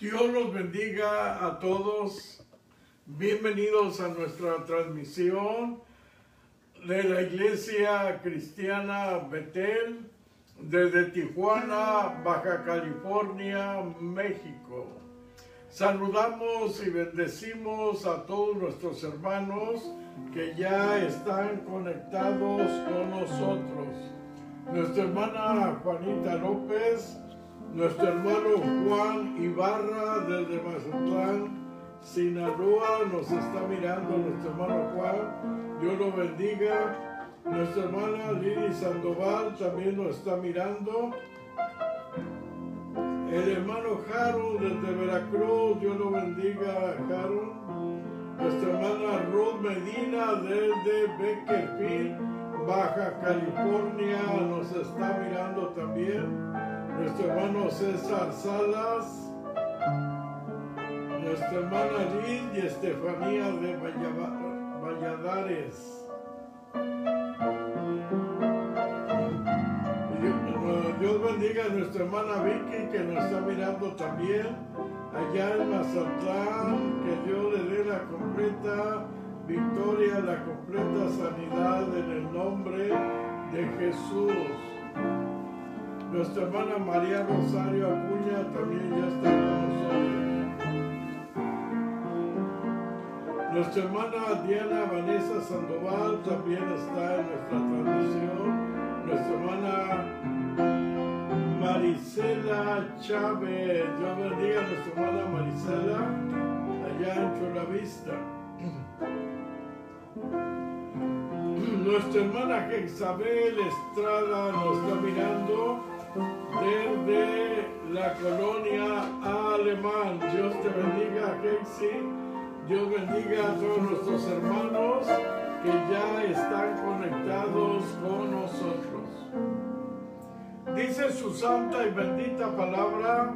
Dios los bendiga a todos. Bienvenidos a nuestra transmisión de la Iglesia Cristiana Betel desde Tijuana, Baja California, México. Saludamos y bendecimos a todos nuestros hermanos que ya están conectados con nosotros. Nuestra hermana Juanita López, nuestro hermano Juan Ibarra desde Mazatlán, Sinaloa, nos está mirando nuestro hermano Juan. Dios lo bendiga. Nuestra hermana Lili Sandoval también nos está mirando. El hermano Harold desde Veracruz, Dios lo bendiga, Harold. Nuestra hermana Ruth Medina desde Beckerfield, Baja California, nos está mirando también. Nuestro hermano César Salas. Nuestra hermana Liz y Estefanía de Valladares. Dios bendiga a nuestra hermana Vicky que nos está mirando también allá en Mazatlán. Que Dios le dé la completa victoria, la completa sanidad en el nombre de Jesús. Nuestra hermana María Rosario Acuña también ya está con nosotros. Nuestra hermana Diana Vanessa Sandoval también está en nuestra transmisión. Nuestra hermana Marisela Chávez. Dios bendiga a nuestra hermana Marisela allá en Cholavista. Nuestra hermana Isabel Estrada nos está mirando desde la colonia alemán. Dios te bendiga, Hexi. Dios bendiga a todos nuestros hermanos que ya están conectados con nosotros. Dice su santa y bendita palabra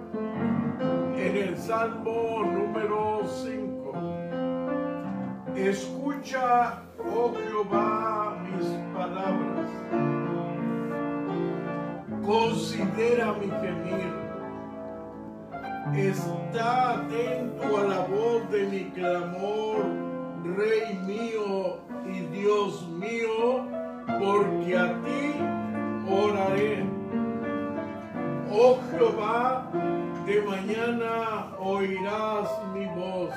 en el Salmo número 5. Escucha, oh Jehová, mis palabras. Considera mi gemir. Está atento a la voz de mi clamor, Rey mío y Dios mío, porque a ti oraré. Oh Jehová, de mañana oirás mi voz.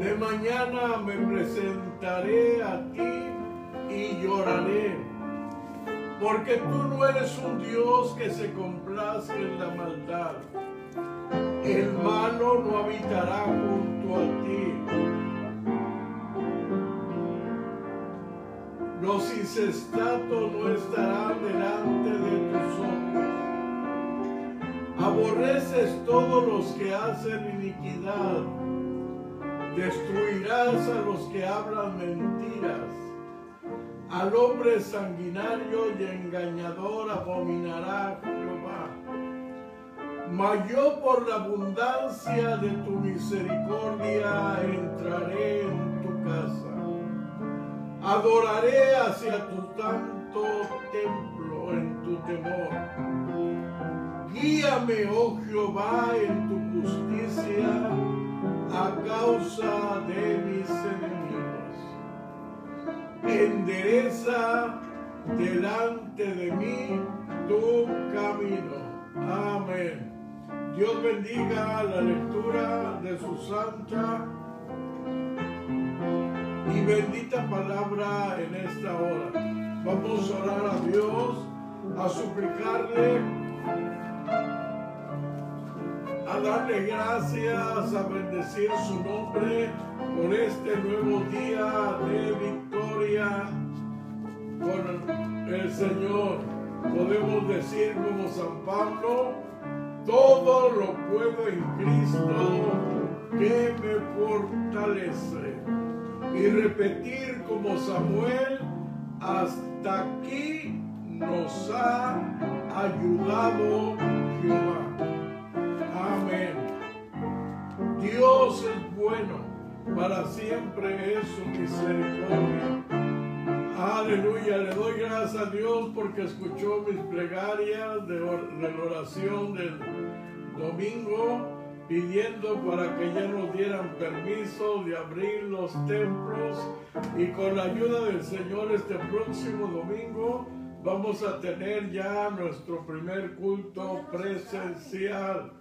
De mañana me presentaré a ti y lloraré, porque tú no eres un Dios que se complace en la maldad. El malo no habitará junto a ti. Los incestatos no estarán delante de tus ojos. Aborreces todos los que hacen iniquidad. Destruirás a los que hablan mentiras. Al hombre sanguinario y engañador abominará Jehová. Mas yo por la abundancia de tu misericordia entraré en tu casa Adoraré hacia tu santo templo en tu temor. Guíame, oh Jehová, en tu justicia a causa de mis enemigos. Endereza delante de mí tu camino. Amén. Dios bendiga la lectura de su santa y bendita palabra en esta hora. Vamos a orar a Dios, a suplicarle, a darle gracias, a bendecir su nombre por este nuevo día de victoria con el Señor. Podemos decir como San Pablo, todo lo puedo en Cristo que me fortalece y repetir como Samuel, hasta aquí nos ha ayudado Jehová. Amén. Dios es bueno, para siempre es su misericordia. Aleluya, le doy gracias a Dios porque escuchó mis plegarias de, la oración del domingo pidiendo para que ya nos dieran permiso de abrir los templos y con la ayuda del Señor este próximo domingo vamos a tener ya nuestro primer culto presencial.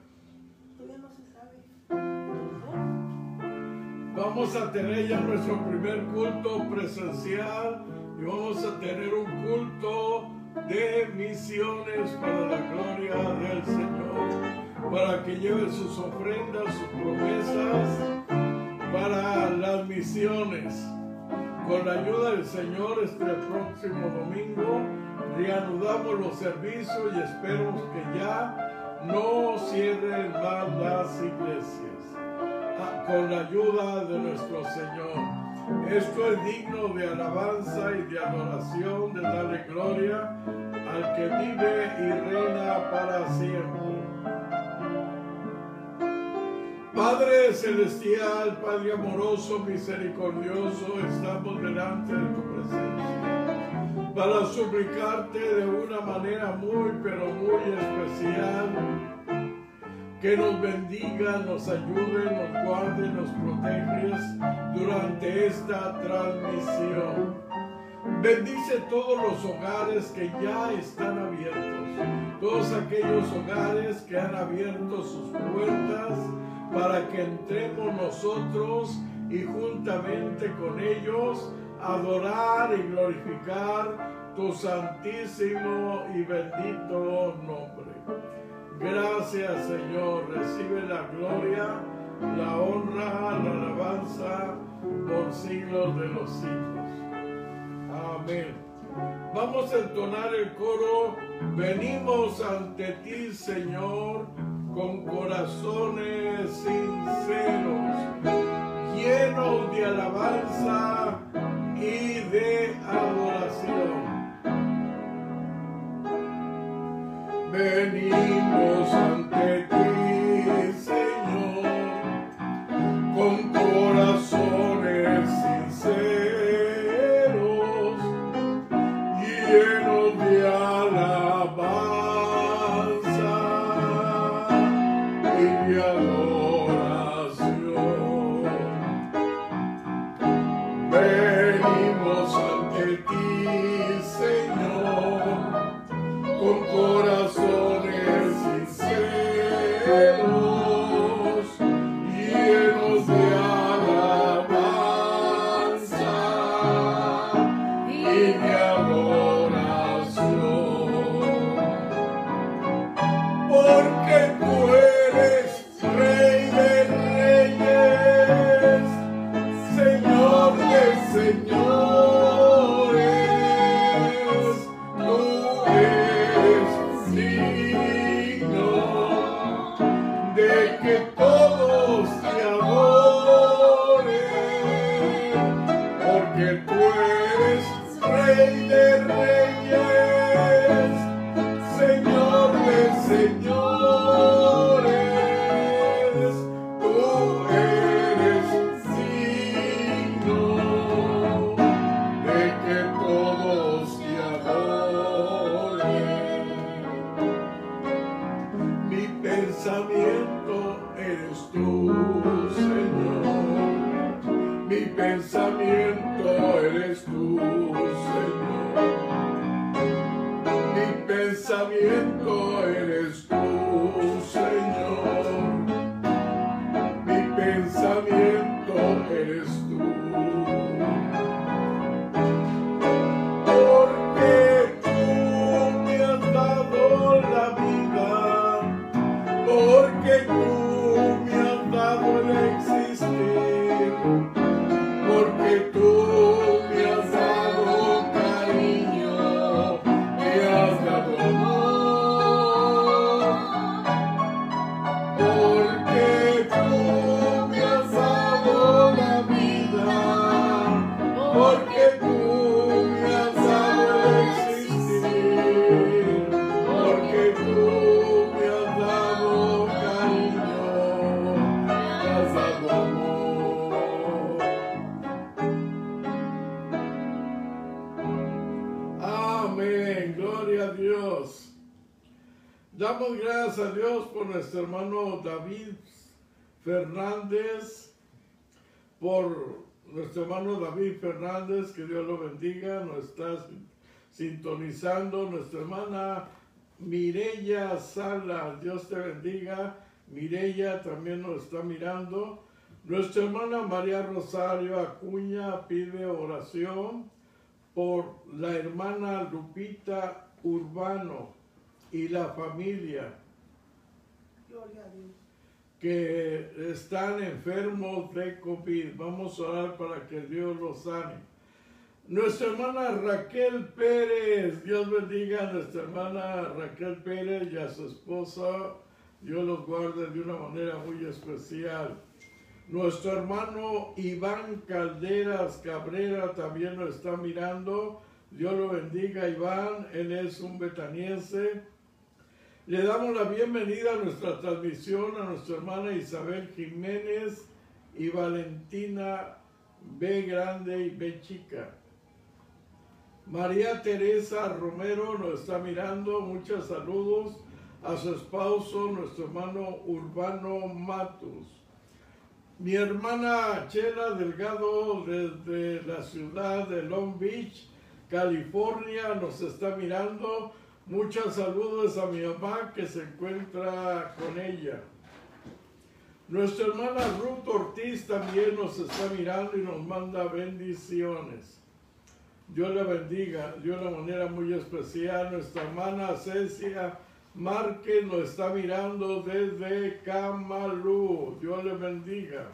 Vamos a tener ya nuestro primer culto presencial y vamos a tener un culto de misiones para la gloria del Señor, para que lleven sus ofrendas, sus promesas para las misiones. Con la ayuda del Señor este próximo domingo reanudamos los servicios y esperamos que ya no cierren más las iglesias. Con la ayuda de nuestro Señor. Esto es digno de alabanza y de adoración, de darle gloria al que vive y reina para siempre. Padre celestial, Padre amoroso, misericordioso, estamos delante de tu presencia para suplicarte de una manera muy, pero muy especial que nos bendiga, nos ayude, nos guarde, nos protege durante esta transmisión. Bendice todos los hogares que ya están abiertos, todos aquellos hogares que han abierto sus puertas para que entremos nosotros y juntamente con ellos adorar y glorificar tu santísimo y bendito nombre. Gracias Señor, recibe la gloria, la honra, la alabanza por siglos de los siglos. Amén. Vamos a entonar el coro, venimos ante ti Señor con corazones sinceros, llenos de alabanza y de adoración. Venimos ante nuestro hermano David Fernández, por nuestro hermano David Fernández, que Dios lo bendiga, nos está sintonizando, nuestra hermana Mirella Sala, Dios te bendiga, Mirella también nos está mirando, nuestra hermana María Rosario Acuña pide oración por la hermana Lupita Urbano y la familia que están enfermos de COVID. Vamos a orar para que Dios los sane. Nuestra hermana Raquel Pérez, Dios bendiga a nuestra hermana Raquel Pérez y a su esposa. Dios los guarde de una manera muy especial. Nuestro hermano Iván Calderas Cabrera también nos está mirando. Dios lo bendiga, Iván. Él es un betaniense. Le damos la bienvenida a nuestra transmisión a nuestra hermana Isabel Jiménez y Valentina B. Grande y B. Chica. María Teresa Romero nos está mirando. Muchos saludos a su esposo, nuestro hermano Urbano Matus. Mi hermana Chela Delgado desde la ciudad de Long Beach, California, nos está mirando. Muchos saludos a mi mamá que se encuentra con ella. Nuestra hermana Ruth Ortiz también nos está mirando y nos manda bendiciones. Dios la bendiga, de manera muy especial. Nuestra hermana Cecia Márquez nos está mirando desde Camalú. Dios le bendiga.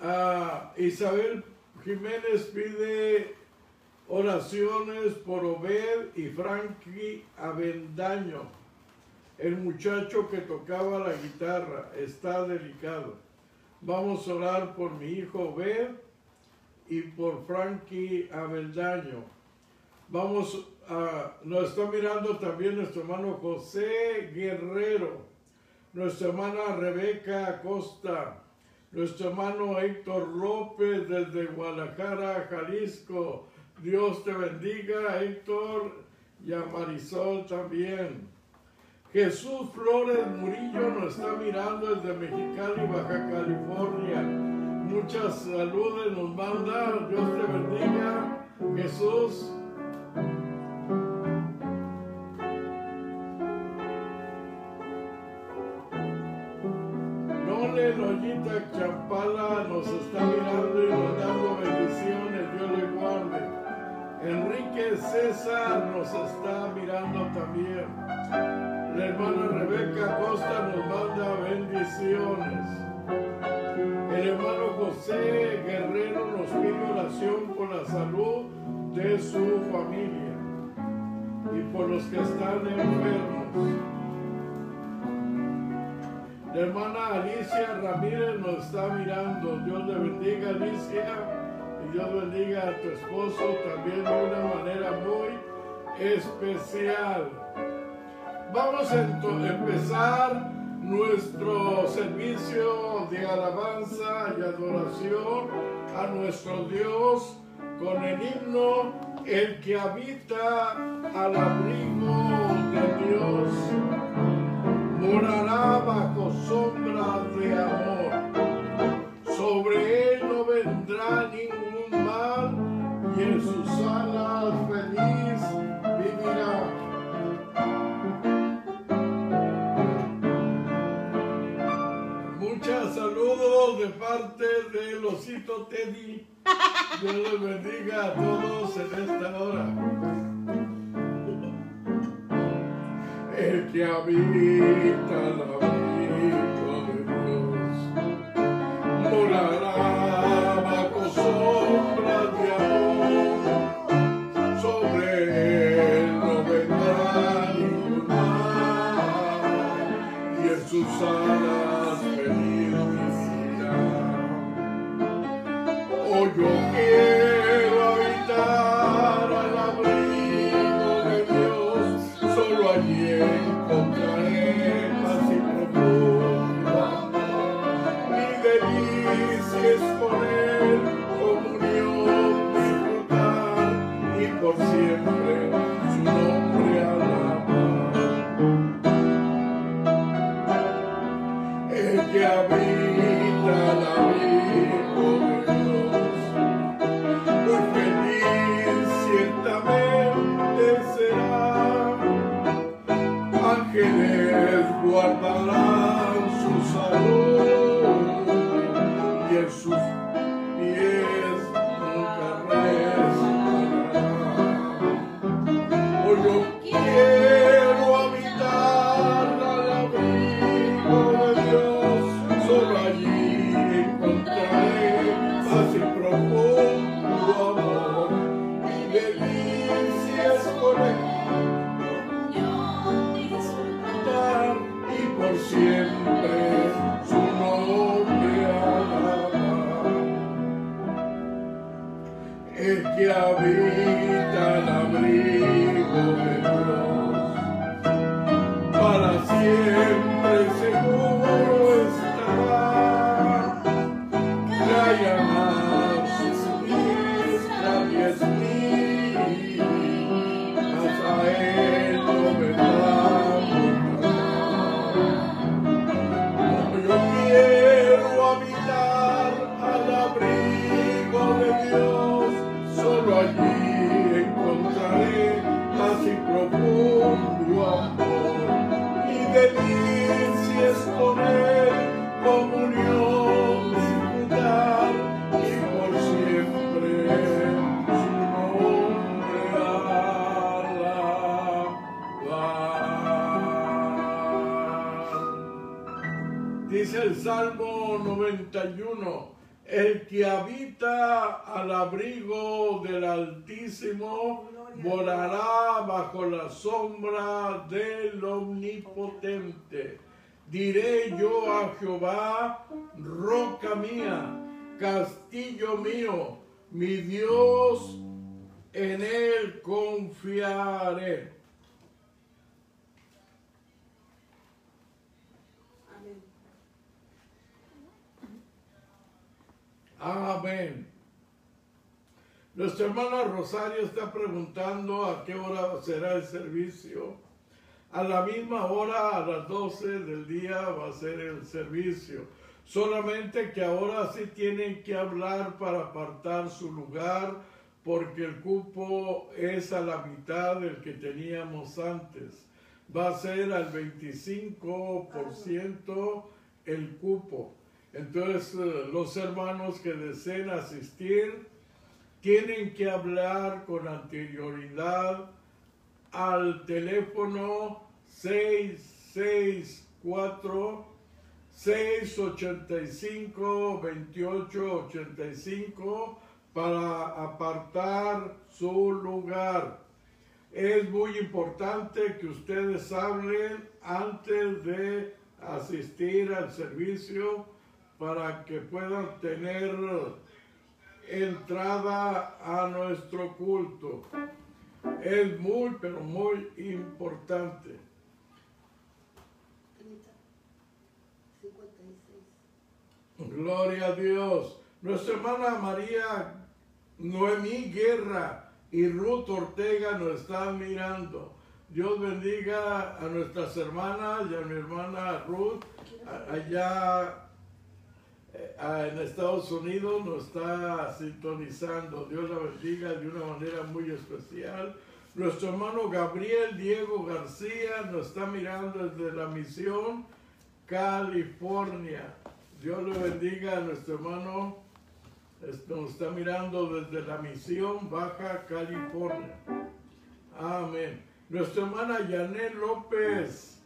Ah, Isabel Jiménez pide oraciones por Obed y Frankie Avendaño. El muchacho que tocaba la guitarra está delicado. Vamos a orar por mi hijo Obed y por Frankie Avendaño. Vamos nos está mirando también nuestro hermano José Guerrero, nuestra hermana Rebeca Acosta, nuestro hermano Héctor López desde Guadalajara, Jalisco. Dios te bendiga, Héctor, y a Marisol también. Jesús Flores Murillo nos está mirando desde Mexicali, Baja California. Muchas saludes nos manda. Dios te bendiga. Jesús. Lollita Champala nos está César nos está mirando también. La hermana Rebeca Costa nos manda bendiciones. El hermano José Guerrero nos pide oración por la salud de su familia y por los que están enfermos. La hermana Alicia Ramírez nos está mirando. Dios le bendiga, Alicia. Y Dios bendiga a tu esposo también de una manera muy especial. Vamos a empezar nuestro servicio de alabanza y adoración a nuestro Dios con el himno El que habita al abrigo de Dios morará bajo sombra de amor. Sobre él no vendrá ningún y en sus alas feliz vivirá. Muchas saludos de parte del osito Teddy. Dios les bendiga a todos en esta hora. el que habita la abrigo de Dios, morará bajo sombra Jehová, roca mía, castillo mío, mi Dios, en él confiaré. Amén. Nuestra hermana Rosario está preguntando a qué hora será el servicio. A la misma hora, a las 12 del día, va a ser el servicio. Solamente que ahora sí tienen que hablar para apartar su lugar, porque el cupo es a la mitad del que teníamos antes. Va a ser al 25% el cupo. Entonces eh, los hermanos que deseen asistir tienen que hablar con anterioridad al teléfono 664 685 2885 para apartar su lugar. Es muy importante que ustedes hablen antes de asistir al servicio para que puedan tener entrada a nuestro culto. Es muy, pero muy importante. Gloria a Dios. Nuestra hermana María Noemí Guerra y Ruth Ortega nos están mirando. Dios bendiga a nuestras hermanas y a mi hermana Ruth allá eh, en Estados Unidos nos está sintonizando. Dios la bendiga de una manera muy especial. Nuestro hermano Gabriel Diego García nos está mirando desde la misión California. Dios le bendiga a nuestro hermano. Nos está mirando desde la misión Baja California. Amén. Nuestra hermana Yanet López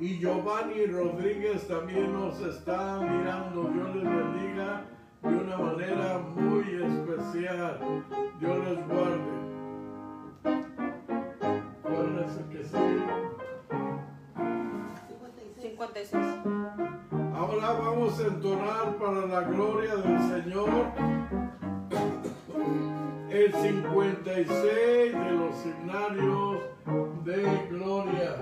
y Giovanni Rodríguez también nos está mirando. Dios les bendiga de una manera muy especial. Dios les guarde. ¿Cuál es que sigue? 56. Ahora vamos a entonar para la gloria del Señor el 56 de los himnarios de gloria.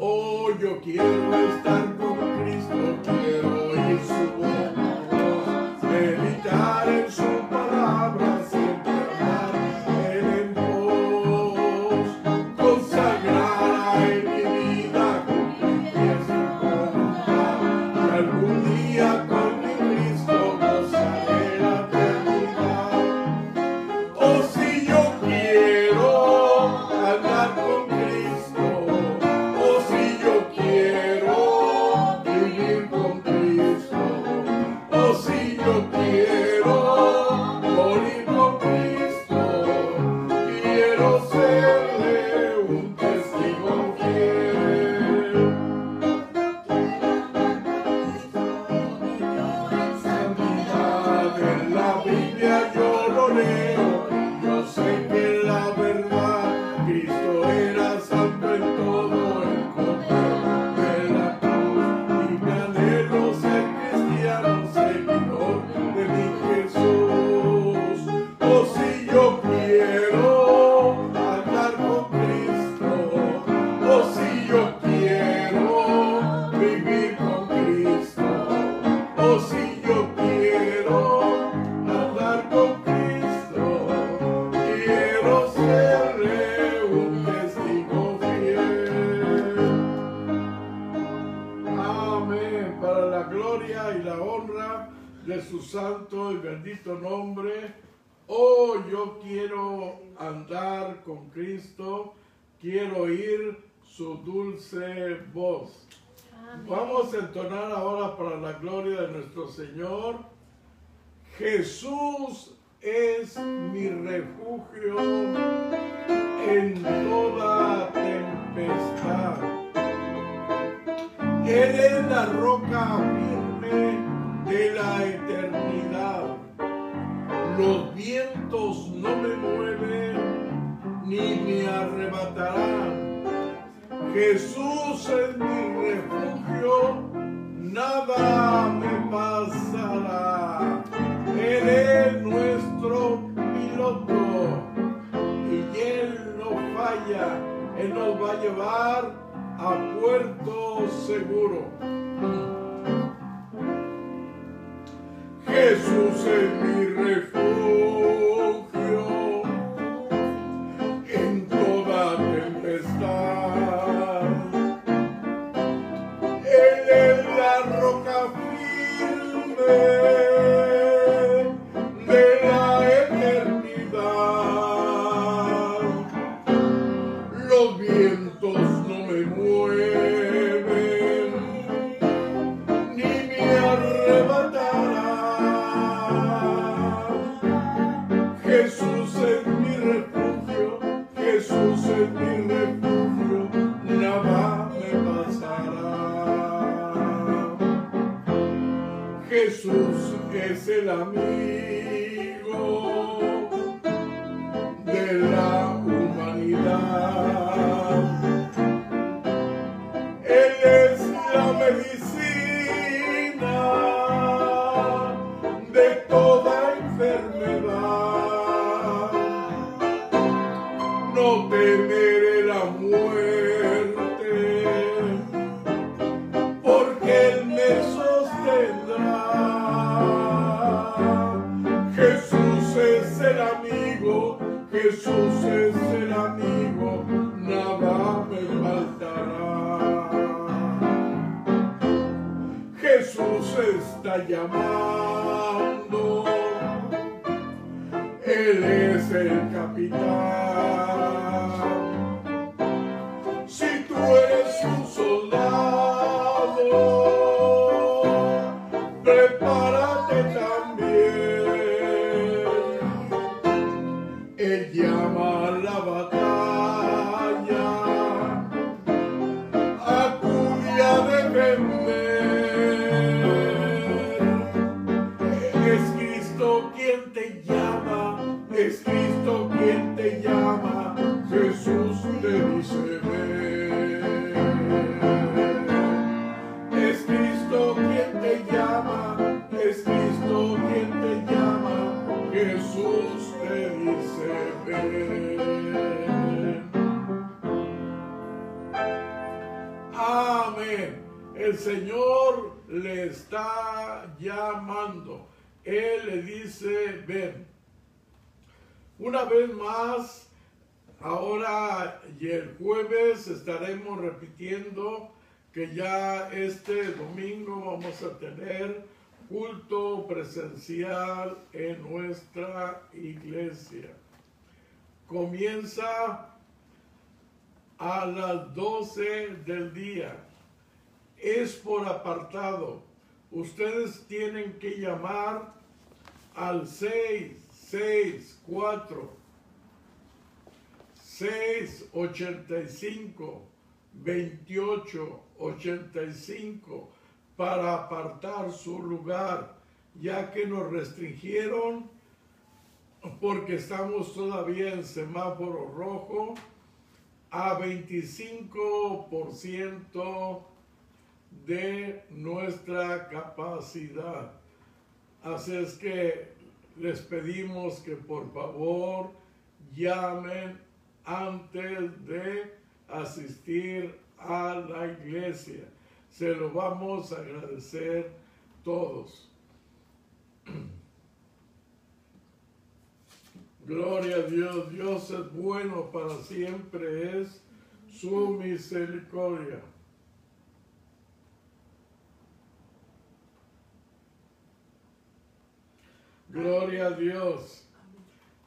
Oh, yo quiero estar con Cristo, quiero Vamos a entonar ahora para la gloria de nuestro Señor. Jesús es mi refugio en toda tempestad. Él es la roca firme de la eternidad. Los vientos no me mueven ni me arrebatarán Jesús es mi refugio, nada me pasará. Él es nuestro piloto y Él no falla, Él nos va a llevar a puerto seguro. Jesús es mi refugio. Culto presencial en nuestra iglesia. Comienza a las 12 del día. Es por apartado. Ustedes tienen que llamar al 664 685 2885 para apartar su lugar, ya que nos restringieron porque estamos todavía en semáforo rojo a 25% de nuestra capacidad. Así es que les pedimos que por favor llamen antes de asistir a la iglesia. Se lo vamos a agradecer todos. Gloria a Dios, Dios es bueno para siempre, es su misericordia. Gloria a Dios.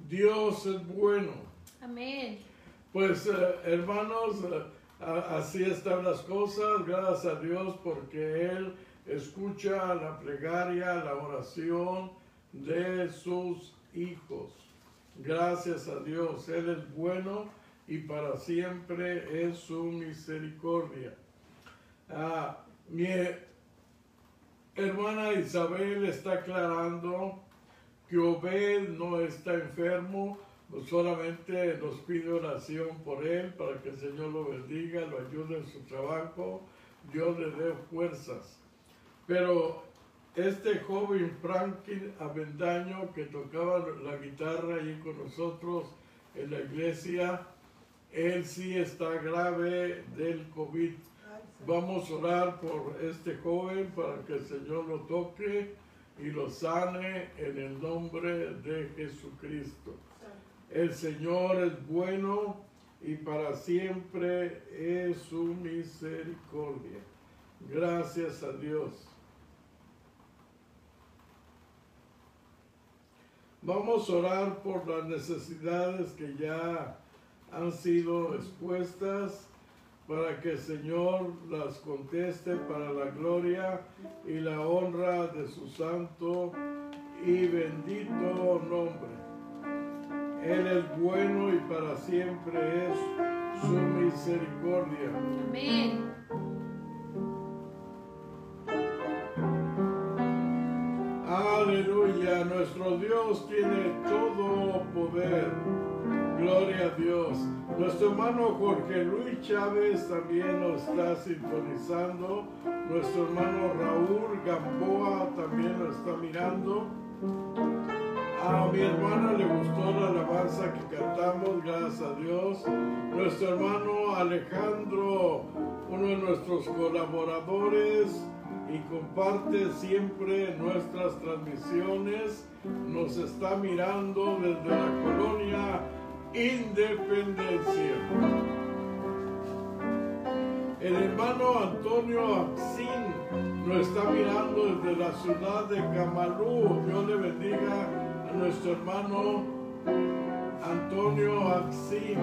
Dios es bueno. Amén. Pues eh, hermanos, eh, así están las cosas, gracias a Dios porque Él escucha la plegaria, la oración de sus hijos. Gracias a Dios, Él es bueno y para siempre es su misericordia. Ah, mi hermana Isabel está aclarando que Obed no está enfermo, solamente nos pide oración por él para que el Señor lo bendiga, lo ayude en su trabajo, Dios le dé fuerzas. Pero este joven Franklin Avendaño que tocaba la guitarra ahí con nosotros en la iglesia, él sí está grave del COVID. Vamos a orar por este joven para que el Señor lo toque y lo sane en el nombre de Jesucristo. El Señor es bueno y para siempre es su misericordia. Gracias a Dios. Vamos a orar por las necesidades que ya han sido expuestas para que el Señor las conteste para la gloria y la honra de su santo y bendito nombre. Él es bueno y para siempre es su misericordia. Amén. Aleluya, nuestro Dios tiene todo poder. Gloria a Dios. Nuestro hermano Jorge Luis Chávez también nos está sintonizando. Nuestro hermano Raúl Gamboa también nos está mirando. A mi hermana le gustó la alabanza que cantamos, gracias a Dios. Nuestro hermano Alejandro, uno de nuestros colaboradores y comparte siempre nuestras transmisiones, nos está mirando desde la colonia Independencia. El hermano Antonio Axín nos está mirando desde la ciudad de Camalú. Dios le bendiga nuestro hermano Antonio Axín.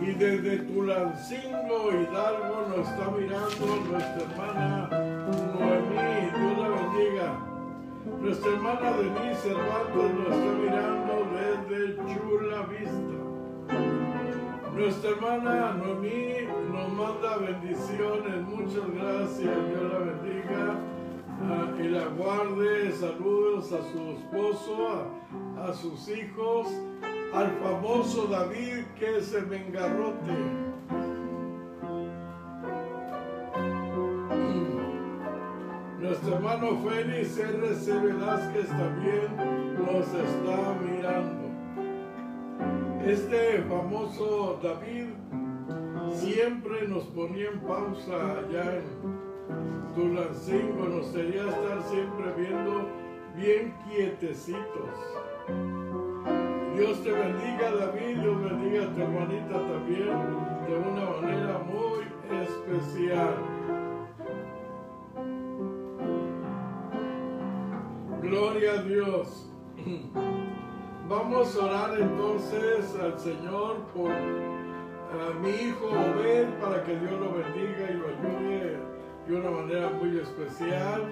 Y desde Tulancingo, Hidalgo, nos está mirando nuestra hermana Noemí. Dios la bendiga. Nuestra hermana Denise Cervantes nos está mirando desde Chula Vista. Nuestra hermana Noemí nos manda bendiciones, muchas gracias, Dios la bendiga ah, y la guarde, saludos a su esposo, a, sus hijos, al famoso David que es el mengarrote. Nuestro hermano Félix R.C. Velázquez también nos está mirando. Este famoso David siempre nos ponía en pausa allá en Tulancingo, nos quería estar siempre viendo bien quietecitos. Dios te bendiga David, Dios bendiga a tu hermanita también de una manera muy especial. Gloria a Dios. Vamos a orar entonces al Señor por mi hijo Obed para que Dios lo bendiga y lo ayude de una manera muy especial.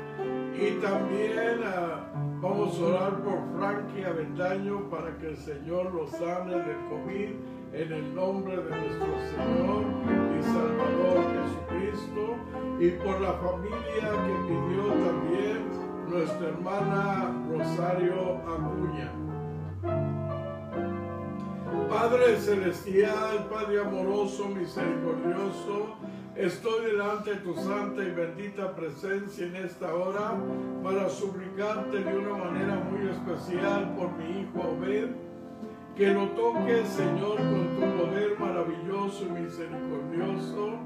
Y también ah, vamos a orar por Frankie Avendaño para que el Señor lo sane del COVID en el nombre de nuestro Señor y Salvador Jesucristo. Y por la familia que pidió también nuestra hermana Rosario Aguña. Padre celestial, Padre amoroso, misericordioso, estoy delante de tu santa y bendita presencia en esta hora para suplicarte de una manera muy especial por mi hijo Obed, que lo toques, Señor, con tu poder maravilloso y misericordioso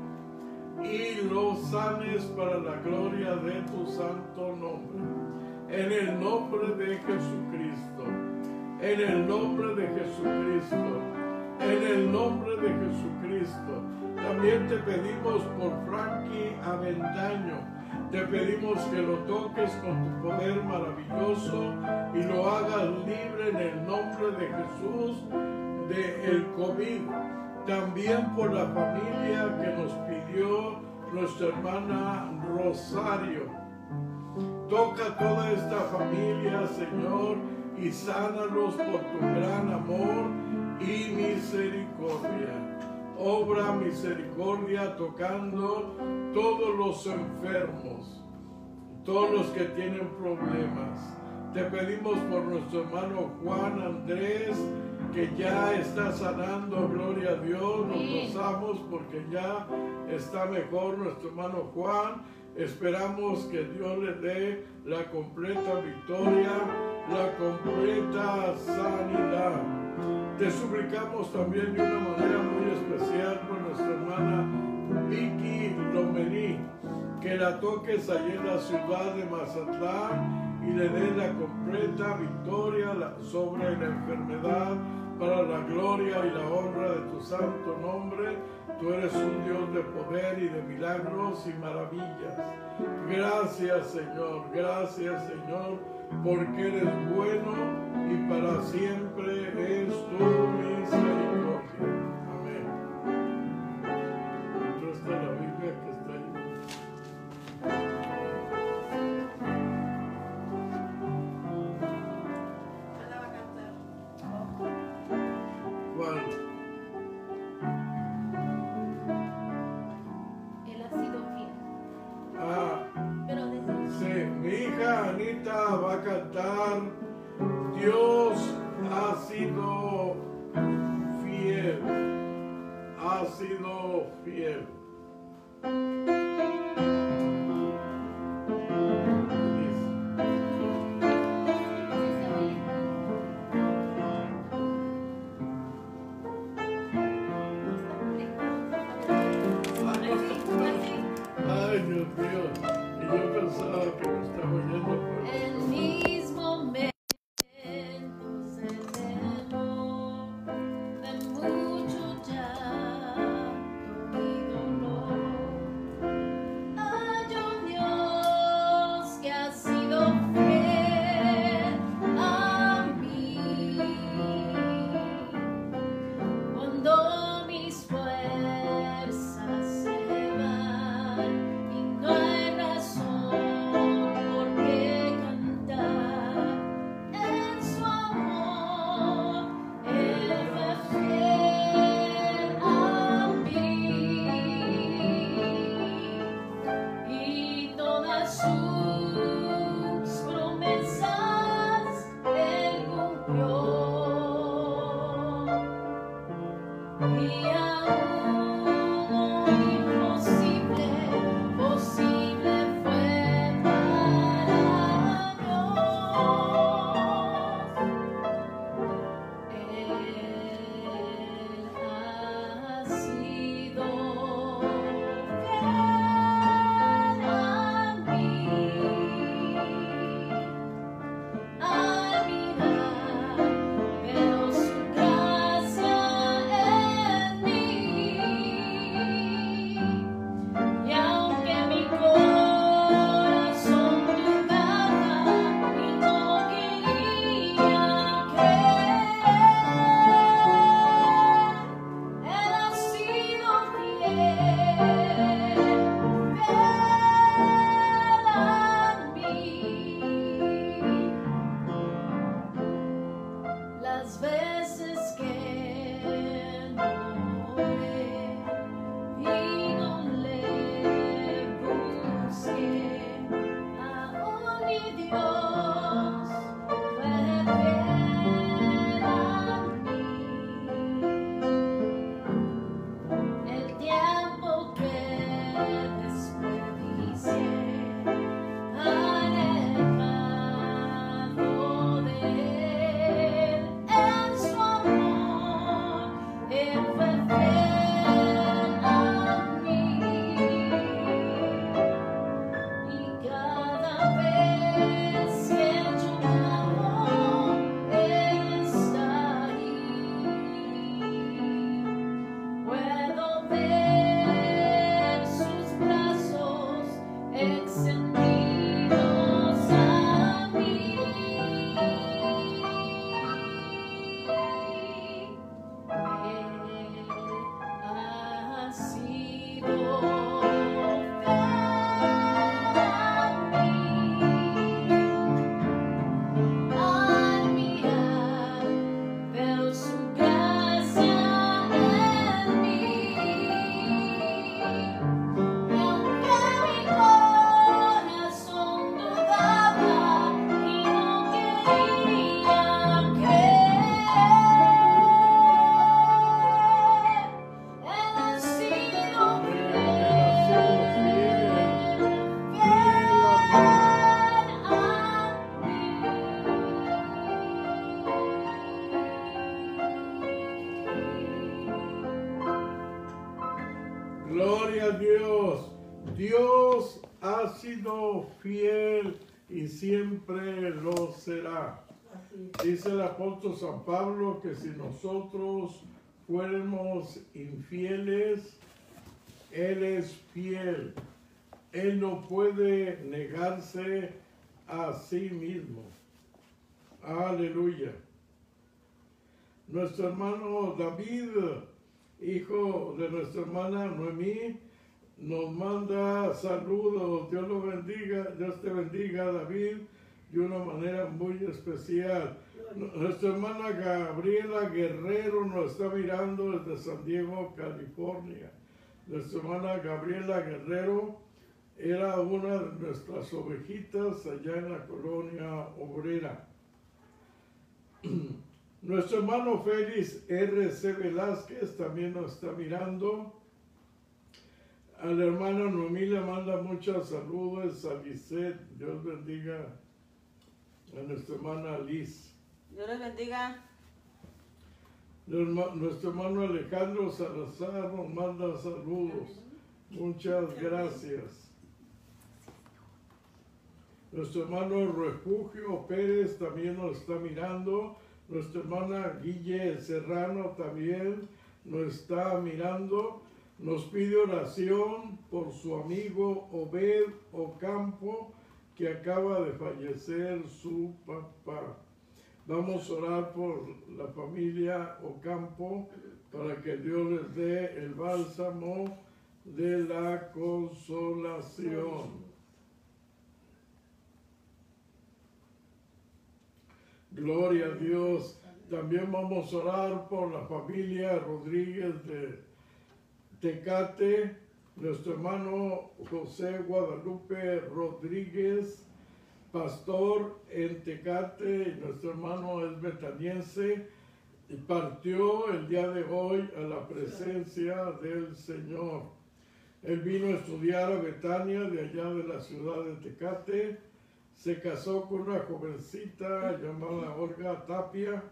y lo sanes para la gloria de tu santo nombre. En el nombre de Jesucristo en el nombre de Jesucristo. En el nombre de Jesucristo. También te pedimos por Frankie Aventaño. Te pedimos que lo toques con tu poder maravilloso y lo hagas libre en el nombre de Jesús de COVID. También por la familia que nos pidió nuestra hermana Rosario. Toca toda esta familia, Señor y sánalos por tu gran amor y misericordia. Obra misericordia tocando todos los enfermos, todos los que tienen problemas. Te pedimos por nuestro hermano Juan Andrés, que ya está sanando, gloria a Dios, nos gozamos porque ya está mejor nuestro hermano Juan. Esperamos que Dios le dé la completa victoria la completa sanidad. Te suplicamos también de una manera muy especial por nuestra hermana Vicky Lomení, que la toques allí en la ciudad de Mazatlán y le dé la completa victoria sobre la enfermedad para la gloria y la honra de tu santo nombre. Tú eres un Dios de poder y de milagros y maravillas. Gracias Señor, gracias Señor porque eres bueno y para siempre es tu misericordia. ¿Cuál? Él ha sido fiel. Ah, Pero desde sí, mi hija Anita va a cantar Dios ha sido fiel, ha sido fiel. Fuéramos infieles, Él es fiel. Él no puede negarse a sí mismo. Aleluya. Nuestro hermano David, hijo de nuestra hermana Noemí, nos manda saludos. Dios lo bendiga, Dios te bendiga, David, de una manera muy especial. Nuestra hermana Gabriela Guerrero nos está mirando desde San Diego, California. Nuestra hermana Gabriela Guerrero era una de nuestras ovejitas allá en la colonia obrera. Nuestro hermano Félix R.C. Velázquez también nos está mirando. A la hermana Noemí le manda muchos saludos a Lisette. Dios bendiga a nuestra hermana Liz. Dios les bendiga. Nuestro hermano Alejandro Salazar nos manda saludos. Muchas gracias. Nuestro hermano Refugio Pérez también nos está mirando. Nuestra hermana Guille Serrano también nos está mirando. Nos pide oración por su amigo Obed Ocampo que acaba de fallecer su papá. Vamos a orar por la familia Ocampo para que Dios les dé el bálsamo de la consolación. Gloria a Dios. También vamos a orar por la familia Rodríguez de Tecate, nuestro hermano José Guadalupe Rodríguez, pastor en Tecate, y nuestro hermano es betaniense, y partió el día de hoy a la presencia del Señor. Él vino a estudiar a Betania de allá de la ciudad de Tecate, se casó con una jovencita llamada Olga Tapia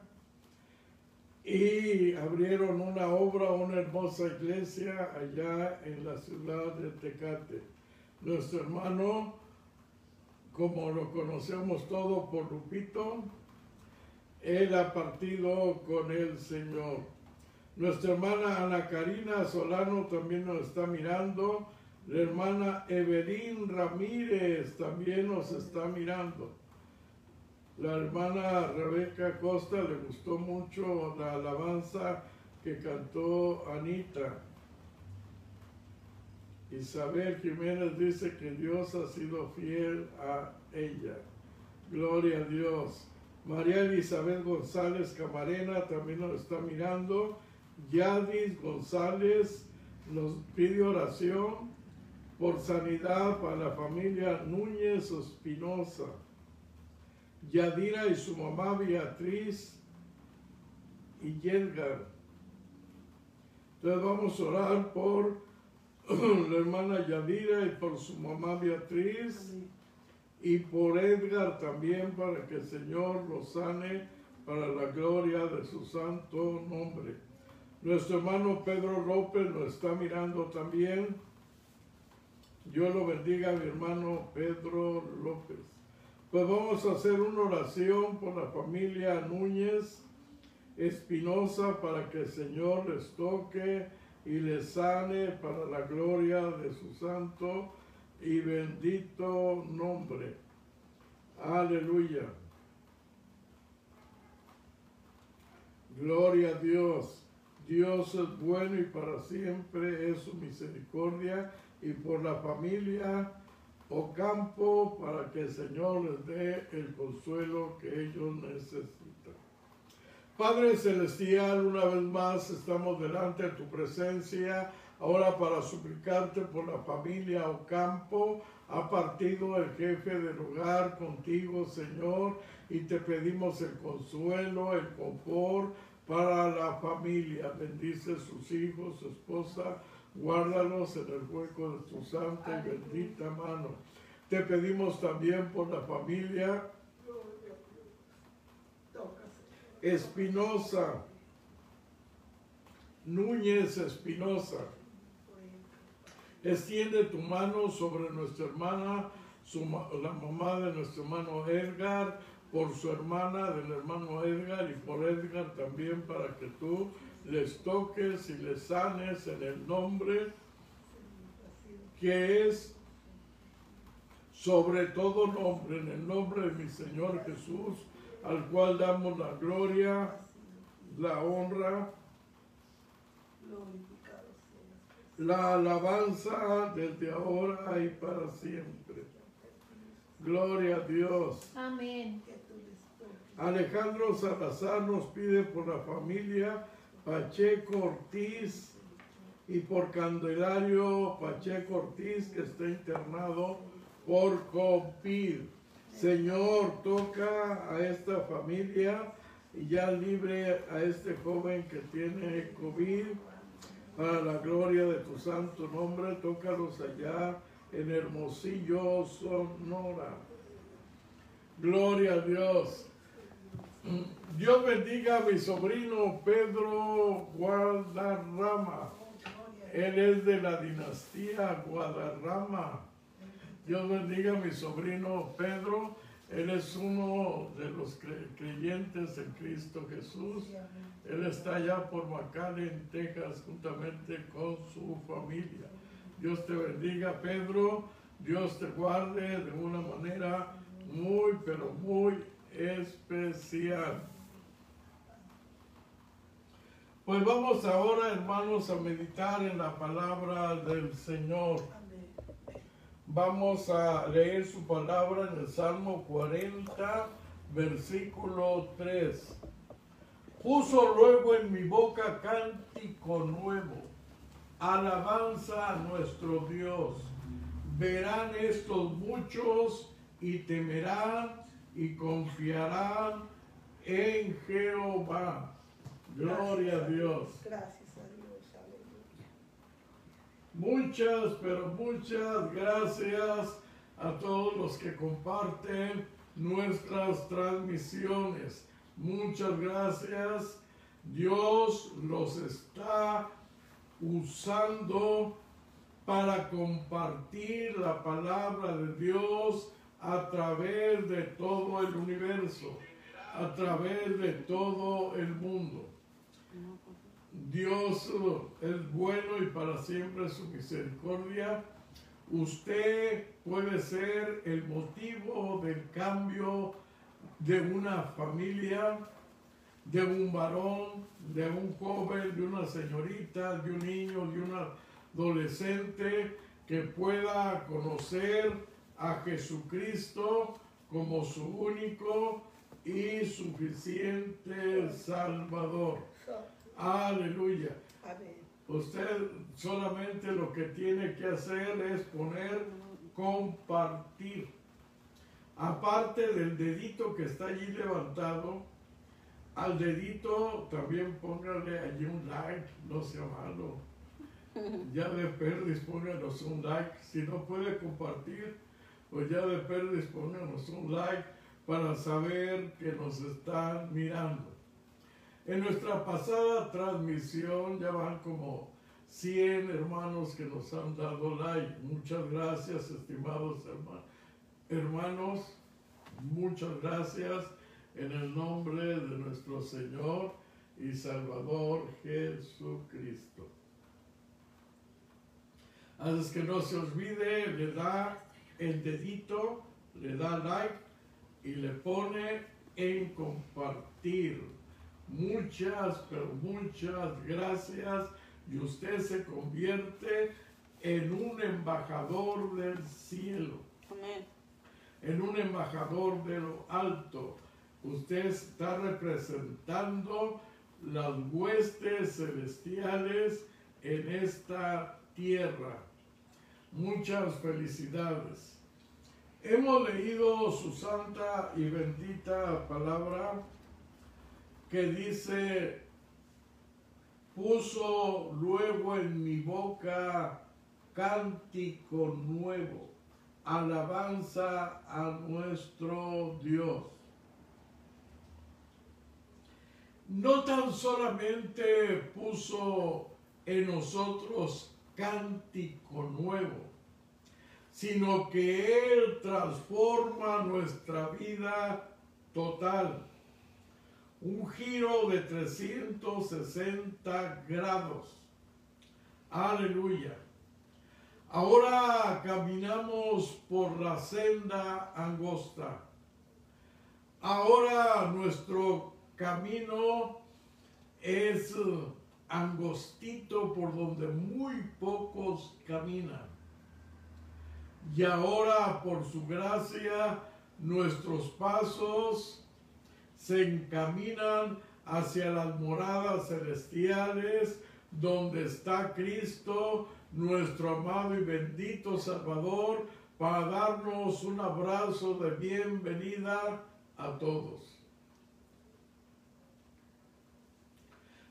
y abrieron una obra, una hermosa iglesia allá en la ciudad de Tecate. Nuestro hermano, como lo conocemos todo por Lupito, él ha partido con el Señor. Nuestra hermana Ana Karina Solano también nos está mirando. La hermana Evelyn Ramírez también nos está mirando. La hermana Rebeca Costa le gustó mucho la alabanza que cantó Anita. Isabel Jiménez dice que Dios ha sido fiel a ella. Gloria a Dios. María Elizabeth González Camarena también nos está mirando. Yadis González nos pide oración por sanidad para la familia Núñez Espinosa. Yadira y su mamá Beatriz y Yelgar. Entonces vamos a orar por la hermana Yadira y por su mamá Beatriz y por Edgar también para que el Señor lo sane para la gloria de su santo nombre. Nuestro hermano Pedro López nos está mirando también. Dios lo bendiga, mi hermano Pedro López. Pues vamos a hacer una oración por la familia Núñez Espinosa para que el Señor les toque y les sane para la gloria de su santo y bendito nombre. Aleluya. Gloria a Dios. Dios es bueno y para siempre es su misericordia y por la familia Ocampo para que el Señor les dé el consuelo que ellos necesitan. Padre Celestial, una vez más estamos delante de tu presencia, ahora para suplicarte por la familia Ocampo. Ha partido el jefe del hogar contigo, Señor, y te pedimos el consuelo, el confort para la familia. Bendice sus hijos, su esposa, guárdalos en el hueco de tu santa y bendita mano. Te pedimos también por la familia Espinosa, Núñez Espinosa. Extiende tu mano sobre nuestra hermana, la mamá de nuestro hermano Edgar, por su hermana del hermano Edgar y por Edgar también para que tú les toques y les sanes en el nombre que es sobre todo nombre, en el nombre de mi Señor Jesús, al cual damos la gloria, la honra, la alabanza desde ahora y para siempre. Gloria a Dios. Amén. Alejandro Salazar nos pide por la familia Pacheco Ortiz y por Candelario Pacheco Ortiz que está internado por COVID. Señor, toca a esta familia y ya libre a este joven que tiene COVID. Para la gloria de tu santo nombre, tócalos allá en Hermosillo, Sonora. Gloria a Dios. Dios bendiga a mi sobrino Pedro Guadarrama. Él es de la dinastía Guadarrama. Dios bendiga a mi sobrino Pedro. Él es uno de los cre- creyentes en Cristo Jesús. Él está allá por McAllen, Texas, juntamente con su familia. Dios te bendiga, Pedro. Dios te guarde de una manera muy, pero muy especial. Pues vamos ahora, hermanos, a meditar en la palabra del Señor. Vamos a leer su palabra en el Salmo 40, versículo 3. Puso luego en mi boca cántico nuevo, alabanza a nuestro Dios. Verán estos muchos y temerán y confiarán en Jehová. Gloria a Dios. Gracias a Dios. Aleluya. Muchas, pero muchas gracias a todos los que comparten nuestras transmisiones. Muchas gracias. Dios los está usando para compartir la palabra de Dios a través de todo el universo, a través de todo el mundo. Dios es bueno y para siempre su misericordia. Usted puede ser el motivo del cambio de una familia, de un varón, de un joven, de una señorita, de un niño, de un adolescente que pueda conocer a Jesucristo como su único y suficiente Salvador. Aleluya. Amén. Usted solamente lo que tiene que hacer es poner compartir. Aparte del dedito que está allí levantado, al dedito también póngale allí un like, no sea malo. Ya de perdiz pónganos un like. Si no puede compartir, pues ya de perdiz pónganos un like para saber que nos están mirando. En nuestra pasada transmisión ya van como 100 hermanos que nos han dado like. Muchas gracias, estimados herma- hermanos. Muchas gracias en el nombre de nuestro Señor y Salvador Jesucristo. Así que no se olvide, le da el dedito, le da like y le pone en compartir. Muchas, pero muchas gracias. Y usted se convierte en un embajador del cielo, Amén. en un embajador de lo alto. Usted está representando las huestes celestiales en esta tierra. Muchas felicidades. Hemos leído su santa y bendita palabra que dice, puso luego en mi boca cántico nuevo, alabanza a nuestro Dios. No tan solamente puso en nosotros cántico nuevo, sino que Él transforma nuestra vida total. Un giro de 360 grados. Aleluya. Ahora caminamos por la senda angosta. Ahora nuestro camino es angostito por donde muy pocos caminan. Y ahora por su gracia nuestros pasos se encaminan hacia las moradas celestiales donde está Cristo, nuestro amado y bendito Salvador, para darnos un abrazo de bienvenida a todos.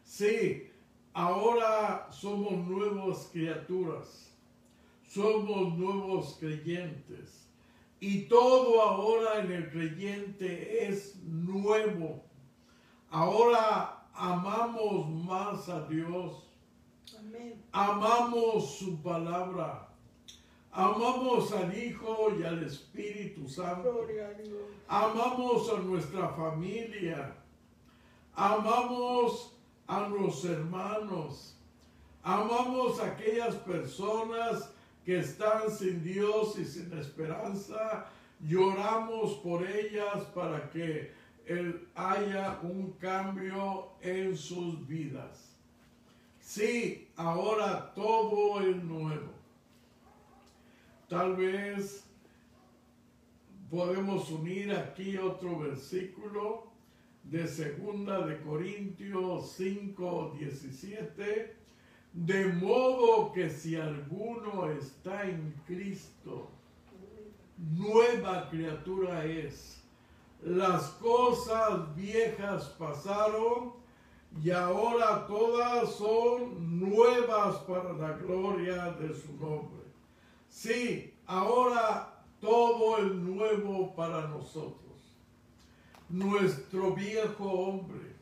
Sí, ahora somos nuevas criaturas, somos nuevos creyentes y todo ahora en el creyente es nuevo. Ahora amamos más a Dios, Amén. amamos su palabra, amamos al Hijo y al Espíritu Santo. Amamos a nuestra familia. Amamos a los hermanos. Amamos a aquellas personas que están sin Dios y sin esperanza. Lloramos por ellas para que él haya un cambio en sus vidas. Sí, ahora todo es nuevo. Tal vez podemos unir aquí otro versículo de segunda de Corintios 5, 17, de modo que si alguno está en Cristo, nueva criatura es. Las cosas viejas pasaron y ahora todas son nuevas para la gloria de su nombre. Sí, ahora todo es nuevo para nosotros. Nuestro viejo hombre,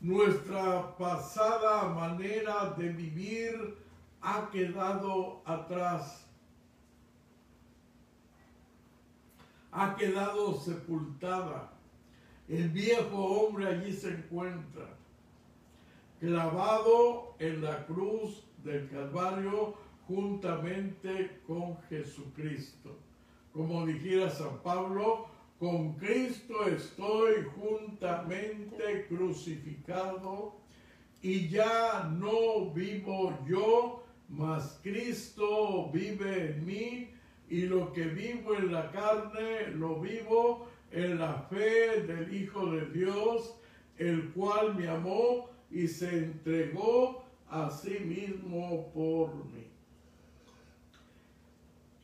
nuestra pasada manera de vivir ha quedado atrás. Ha quedado sepultada. El viejo hombre allí se encuentra, clavado en la cruz del Calvario juntamente con Jesucristo. Como dijera San Pablo, con Cristo estoy juntamente crucificado y ya no vivo yo, mas Cristo vive en mí y lo que vivo en la carne lo vivo en la fe del Hijo de Dios, el cual me amó y se entregó a sí mismo por mí.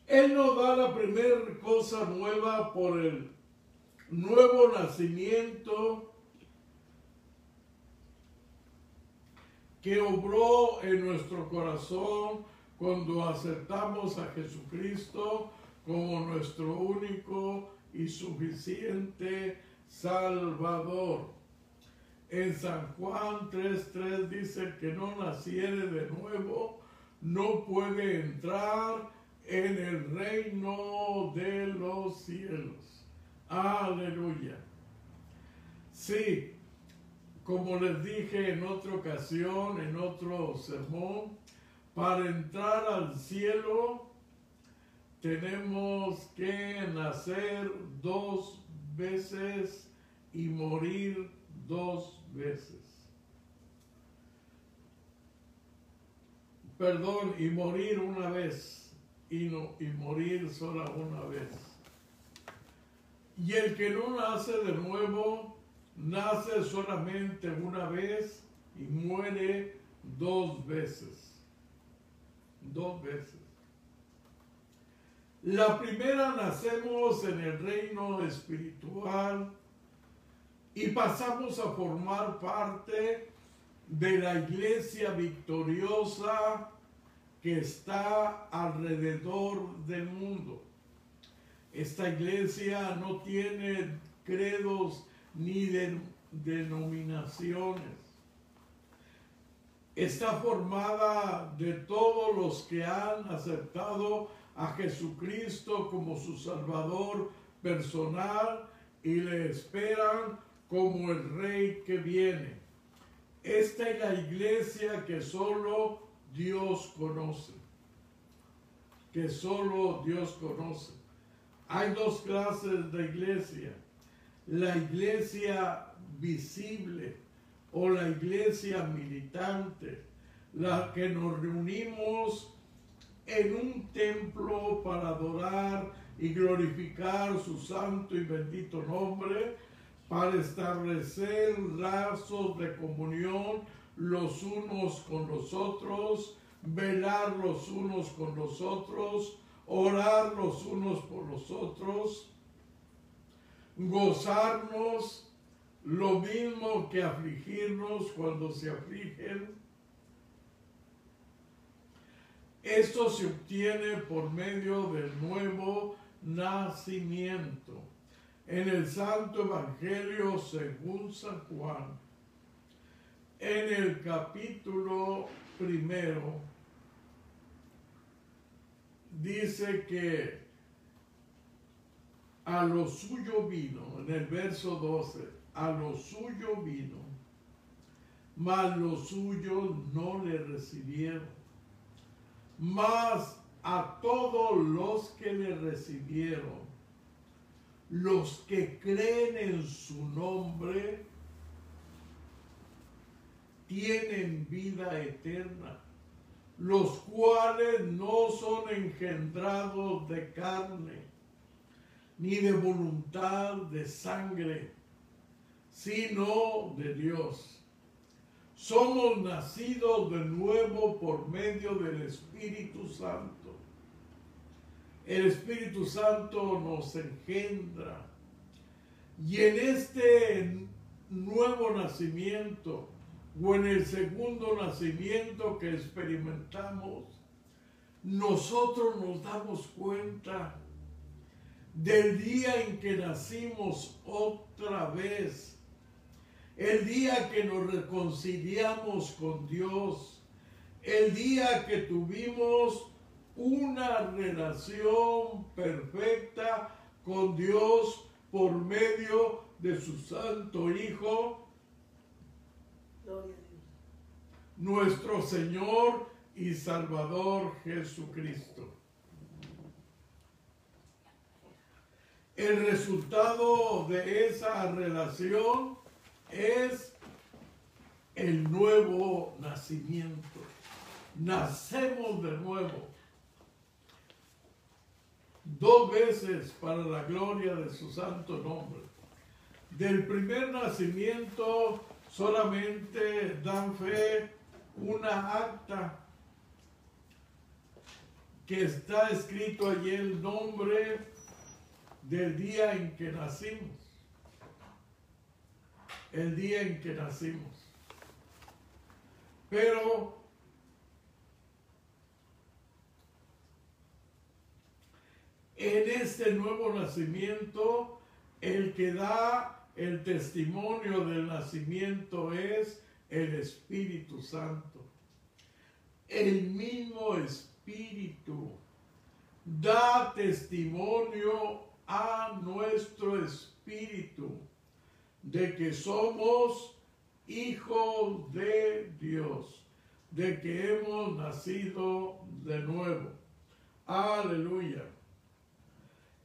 Él nos da la primera cosa nueva por el nuevo nacimiento que obró en nuestro corazón cuando aceptamos a Jesucristo como nuestro único y suficiente Salvador. En San Juan 3.3 dice que no naciere de nuevo, no puede entrar en el reino de los cielos. Aleluya. Sí, como les dije en otra ocasión, en otro sermón, para entrar al cielo tenemos que nacer dos veces y morir dos veces. Perdón, y morir una vez y, no, y morir sola una vez. Y el que no nace de nuevo, nace solamente una vez y muere dos veces. Dos veces. La primera nacemos en el reino espiritual y pasamos a formar parte de la iglesia victoriosa que está alrededor del mundo. Esta iglesia no tiene credos ni de- denominaciones. está formada de todos los que han aceptado a Jesucristo como su Salvador personal y le esperan como el Rey que viene. Esta es la iglesia que solo Dios conoce. Que solo Dios conoce. Hay dos clases de iglesia. La iglesia visible o la iglesia militante, la que nos reunimos en un templo para adorar y glorificar su santo y bendito nombre, para establecer lazos de comunión los unos con los otros, velar los unos con los otros, orar los unos por los otros, gozarnos lo mismo que afligirnos cuando se afligen. Esto se obtiene por medio del nuevo nacimiento. En el Santo Evangelio según San Juan, en el capítulo primero, dice que a lo suyo vino, en el verso 12, a lo suyo vino, mas los suyos no le recibieron. Mas a todos los que le recibieron, los que creen en su nombre, tienen vida eterna, los cuales no son engendrados de carne, ni de voluntad de sangre, sino de Dios. Somos nacidos de nuevo por medio del Espíritu Santo. El Espíritu Santo nos engendra. Y en este nuevo nacimiento, o en el segundo nacimiento que experimentamos, nosotros nos damos cuenta del día en que nacimos otra vez, el día que nos reconciliamos con Dios, el día que tuvimos una relación perfecta con Dios por medio de su Santo Hijo, Gloria a Dios. nuestro Señor y Salvador Jesucristo. El resultado de esa relación es el nuevo nacimiento. Nacemos de nuevo. Dos veces para la gloria de su santo nombre. Del primer nacimiento solamente dan fe una acta que está escrito allí el nombre del día en que nacimos. El día en que nacimos. Pero en este nuevo nacimiento, el que da el testimonio del nacimiento es el Espíritu Santo. El mismo Espíritu da testimonio a nuestro espíritu de que somos hijos de Dios, de que hemos nacido de nuevo. Aleluya.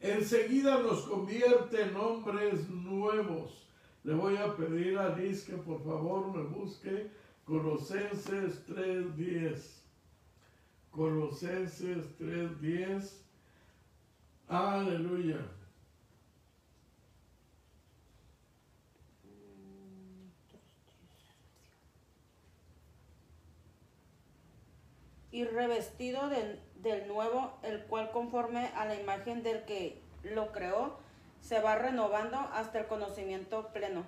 Enseguida nos convierte en hombres nuevos. Le voy a pedir a Liz que por favor me busque Colosenses 3.10. Colosenses 3.10. Aleluya. y revestido del, del nuevo, el cual conforme a la imagen del que lo creó, se va renovando hasta el conocimiento pleno.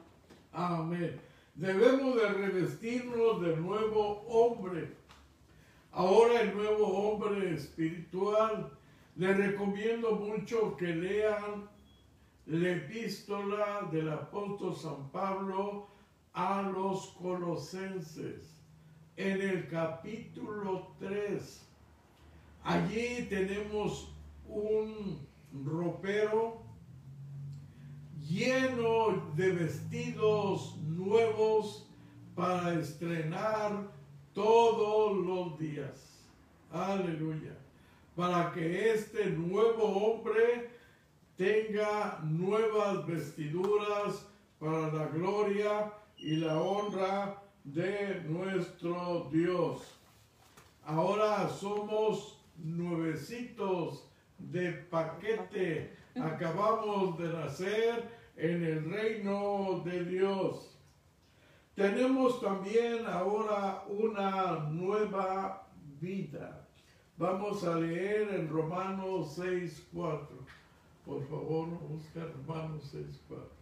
Amén. Debemos de revestirnos del nuevo hombre. Ahora el nuevo hombre espiritual. Les recomiendo mucho que lean la epístola del apóstol San Pablo a los colosenses. en el capítulo 3. Allí tenemos un ropero lleno de vestidos nuevos para estrenar todos los días. Aleluya. Para que este nuevo hombre tenga nuevas vestiduras para la gloria y la honra de nuestro Dios. Ahora somos nuevecitos de paquete. Acabamos de nacer en el reino de Dios. Tenemos también ahora una nueva vida. Vamos a leer en Romanos 6.4. Por favor, busca Romanos 6.4.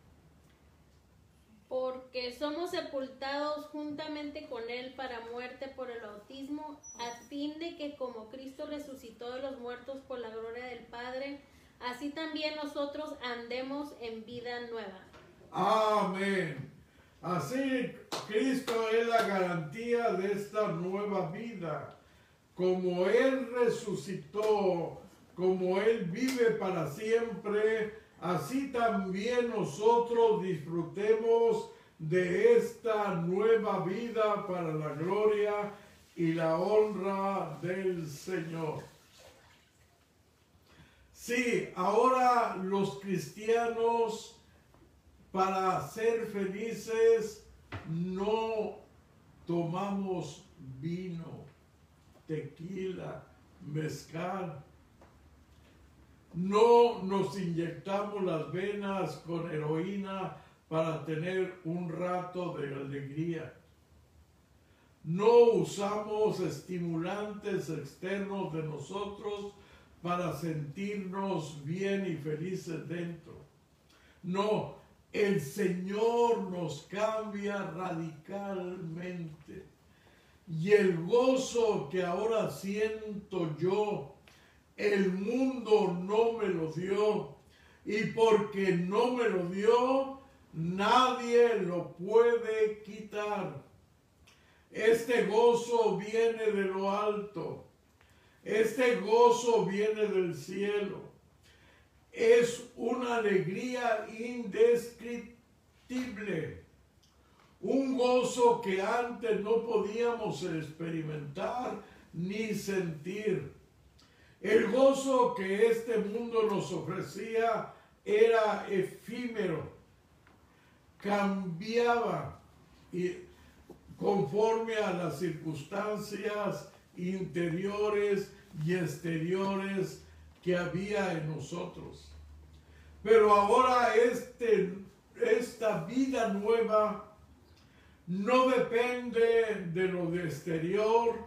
Porque somos sepultados juntamente con Él para muerte por el bautismo, a fin de que como Cristo resucitó de los muertos por la gloria del Padre, así también nosotros andemos en vida nueva. Amén. Así Cristo es la garantía de esta nueva vida. Como Él resucitó, como Él vive para siempre, así también nosotros disfrutemos de esta nueva vida para la gloria y la honra del Señor. Sí, ahora los cristianos para ser felices no tomamos vino, tequila, mezcal. No nos inyectamos las venas con heroína para tener un rato de alegría. No usamos estimulantes externos de nosotros para sentirnos bien y felices dentro. No, el Señor nos cambia radicalmente. Y el gozo que ahora siento yo, el mundo no me lo dio. Y porque no me lo dio, nadie lo puede quitar. Este gozo viene de lo alto. Este gozo viene del cielo. Es una alegría indescriptible. Un gozo que antes no podíamos experimentar ni sentir. El gozo que este mundo nos ofrecía era efímero, cambiaba y conforme a las circunstancias interiores y exteriores que había en nosotros. Pero ahora este, esta vida nueva no depende de lo de exterior,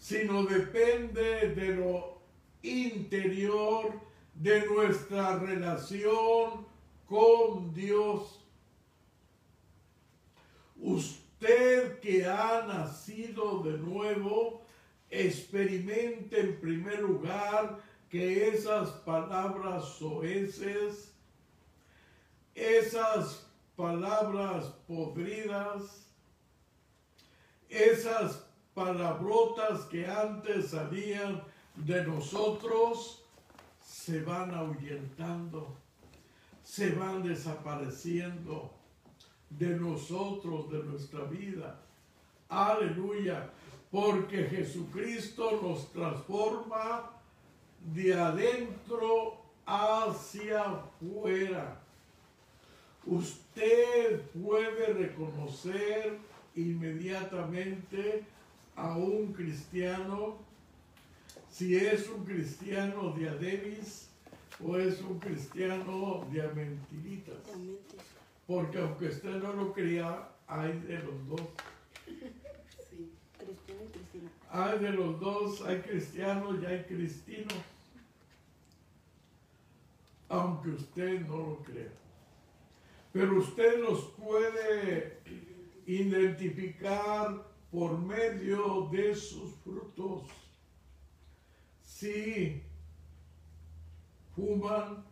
sino depende de lo interior, de nuestra relación con Dios. Usted que ha nacido de nuevo, experimente en primer lugar que esas palabras soeces, esas palabras podridas, esas palabrotas que antes salían de nosotros, se van ahuyentando, se van desapareciendo de nosotros, de nuestra vida. Aleluya, porque Jesucristo nos transforma de adentro hacia afuera. Usted puede reconocer inmediatamente a un cristiano si es un cristiano de Adebis o es un cristiano de Amentiritas. Porque aunque usted no lo crea, hay de los dos. Sí. Cristina y Cristina. Hay de los dos, hay cristianos y hay cristinos. Aunque usted no lo crea. Pero usted los puede identificar por medio de sus frutos. Si fuman,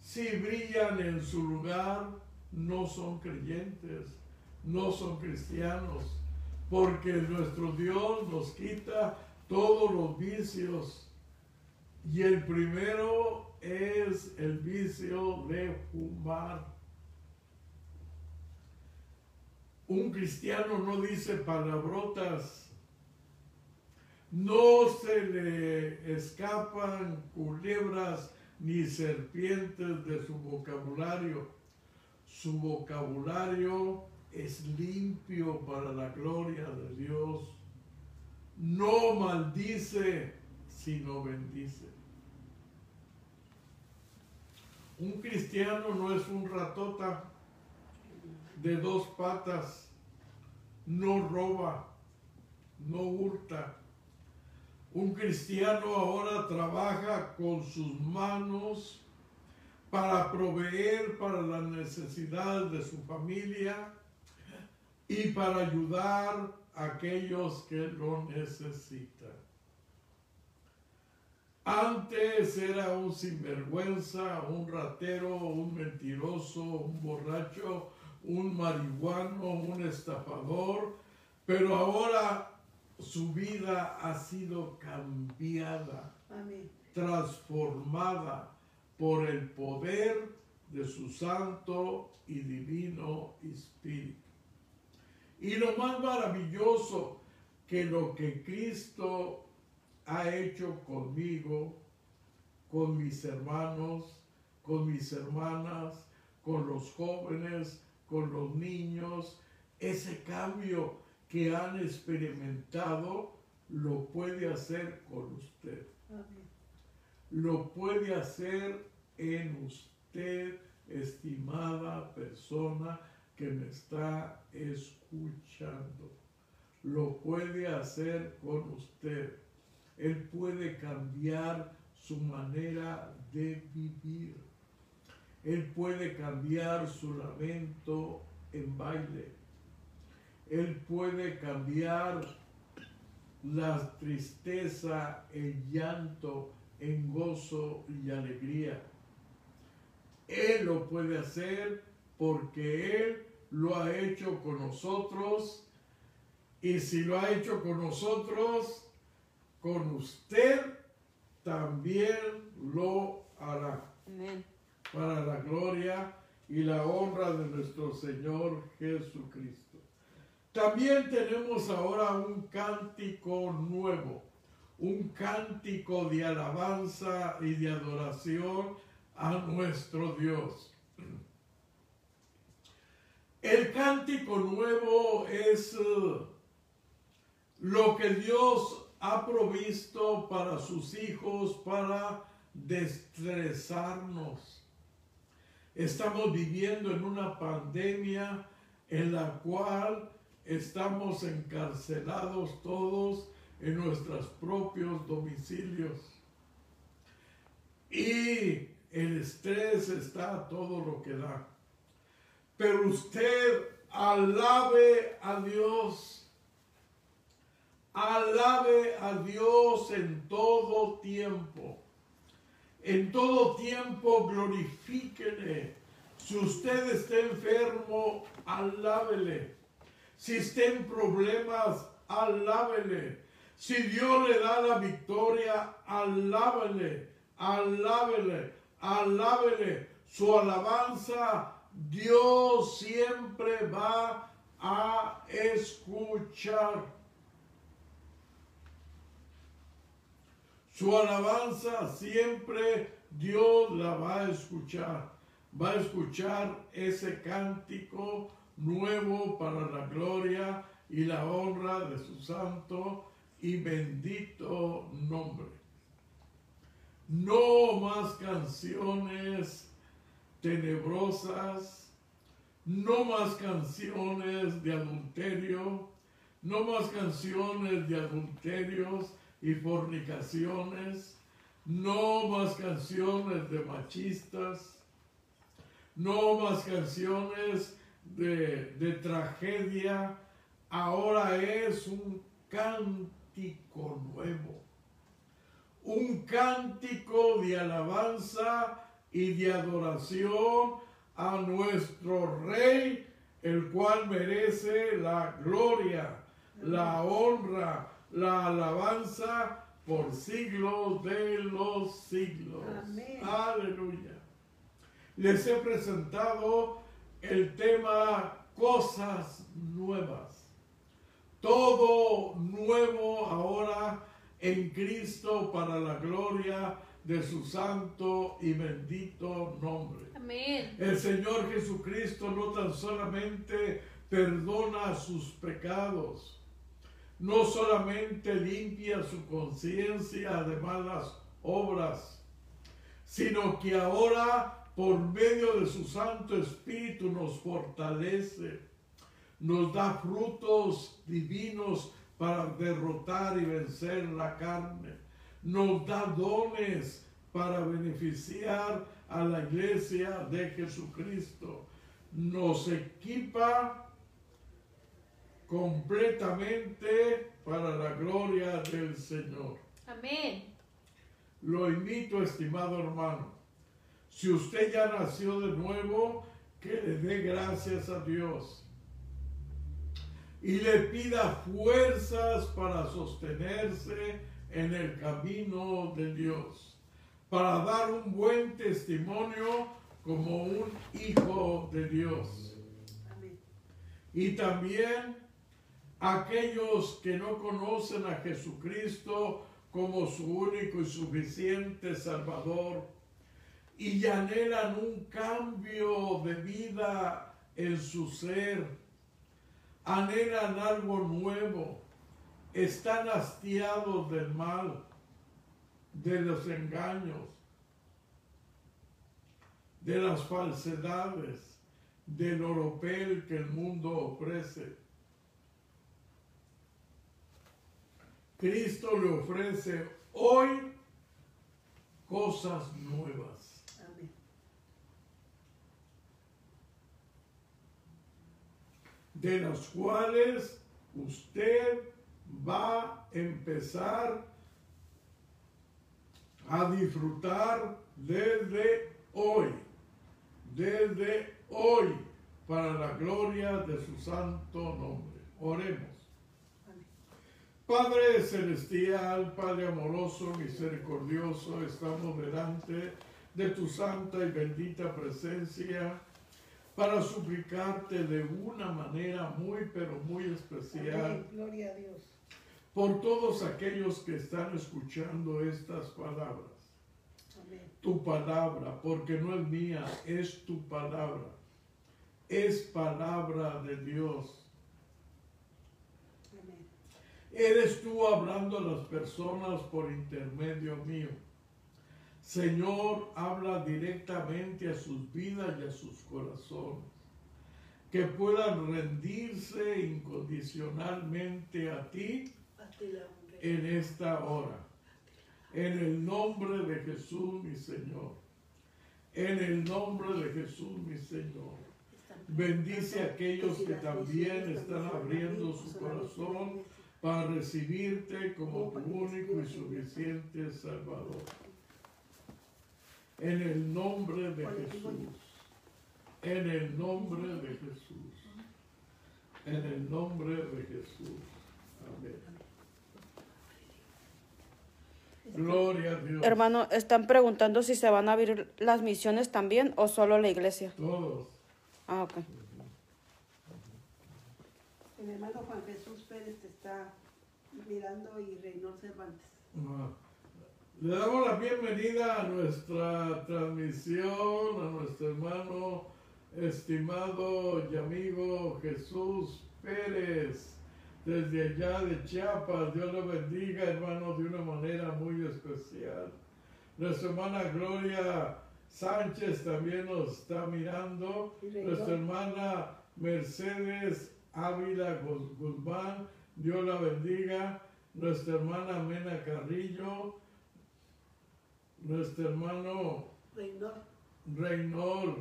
si brillan en su lugar, no son creyentes, no son cristianos. porque nuestro Dios nos quita todos los vicios. Y el primero es el vicio de fumar. Un cristiano no dice palabrotas, no se le escapan culebras ni serpientes de su vocabulario. Su vocabulario es limpio para la gloria de Dios. No maldice, sino bendice. Un cristiano no es un ratota de dos patas, no roba, no hurta. Un cristiano ahora trabaja con sus manos para proveer para las necesidades de su familia y para ayudar a aquellos que lo necesitan. Antes era un sinvergüenza, un ratero, un mentiroso, un borracho, un marihuano, un estafador, pero ahora su vida ha sido cambiada, Amén. transformada por el poder de su santo y divino espíritu. Y lo más maravilloso que lo que Cristo ha hecho conmigo, con mis hermanos, con mis hermanas, con los jóvenes, con los niños, ese cambio que han experimentado, lo puede hacer con usted. Amén. Lo puede hacer en usted, estimada persona que me está escuchando. Lo puede hacer con usted. Él puede cambiar su manera de vivir. Él puede cambiar su lamento en baile. Él puede cambiar la tristeza, el llanto en gozo y alegría. Él lo puede hacer porque Él lo ha hecho con nosotros y si lo ha hecho con nosotros, con usted también lo hará Amén. Para la gloria y la honra de nuestro Señor Jesucristo. También tenemos ahora un cántico nuevo, un cántico de alabanza y de adoración a nuestro Dios. El cántico nuevo es lo que Dios ha provisto para sus hijos para destresarnos. Estamos viviendo en una pandemia en la cual estamos encarcelados todos en nuestros propios domicilios. Y el estrés está todo lo que da. Pero usted alabe a Dios. Alabe a Dios en todo tiempo. En todo tiempo glorifíquele. Si usted está enfermo, alábele. Si está en problemas, alábele. Si Dios le da la victoria, alábele, alábele, alábele. Su alabanza, Dios siempre va a escuchar. Su alabanza siempre Dios la va a escuchar. Va a escuchar ese cántico nuevo para la gloria y la honra de su santo y bendito nombre. No más canciones tenebrosas, no más canciones de adulterio, no más canciones de adulterios y fornicaciones, no más canciones de machistas, no más canciones de, de tragedia, ahora es un cántico nuevo, un cántico de alabanza y de adoración a nuestro Rey, el cual merece la gloria, la honra, la alabanza por siglos de los siglos. Amén. Aleluya. Les he presentado el tema cosas nuevas. Todo nuevo ahora en Cristo para la gloria de su santo y bendito nombre. Amén. El Señor Jesucristo no tan solamente perdona sus pecados, no solamente limpia su conciencia de malas obras, sino que ahora por medio de su Santo Espíritu nos fortalece, nos da frutos divinos para derrotar y vencer la carne, nos da dones para beneficiar a la iglesia de Jesucristo, nos equipa completamente para la gloria del Señor. Amén. Lo invito, estimado hermano, si usted ya nació de nuevo, que le dé gracias a Dios y le pida fuerzas para sostenerse en el camino de Dios, para dar un buen testimonio como un hijo de Dios. Amén. Y también aquellos que no conocen a Jesucristo como su único y suficiente Salvador y anhelan un cambio de vida en su ser, anhelan algo nuevo, están hastiados del mal, de los engaños, de las falsedades, del oropel que el mundo ofrece. Cristo le ofrece hoy cosas nuevas. Amén. de las cuales usted va a empezar a disfrutar desde hoy, desde hoy, para la gloria de su santo nombre. Oremos. Padre celestial, Padre amoroso, misericordioso, estamos delante de tu santa y bendita presencia para suplicarte de una manera muy, pero muy especial Amén. Gloria a Dios. por todos aquellos que están escuchando estas palabras. Amén. Tu palabra, porque no es mía, es tu palabra. Es palabra de Dios. Eres tú hablando a las personas por intermedio mío. Señor, habla directamente a sus vidas y a sus corazones. Que puedan rendirse incondicionalmente a ti en esta hora. En el nombre de Jesús, mi Señor. En el nombre de Jesús, mi Señor. Bendice a aquellos que también están abriendo su corazón para recibirte como tu único y suficiente Salvador. En el nombre de Jesús. En el nombre de Jesús. En el nombre de Jesús. Amén. Gloria a Dios. Hermano, están preguntando si se van a abrir las misiones también o solo la iglesia. Todos. Ah, ok. El hermano Juan Jesús Pérez te está mirando y Reynold Cervantes. Ah, Le damos la bienvenida a nuestra transmisión, a nuestro hermano estimado y amigo Jesús Pérez, desde allá de Chiapas. Dios lo bendiga, hermano, de una manera muy especial. Nuestra hermana Gloria Sánchez también nos está mirando. Reynor. Nuestra hermana Mercedes Ávila Guz- Guzmán, Dios la bendiga. Nuestra hermana Mena Carrillo, nuestro hermano Reynold. Reynold,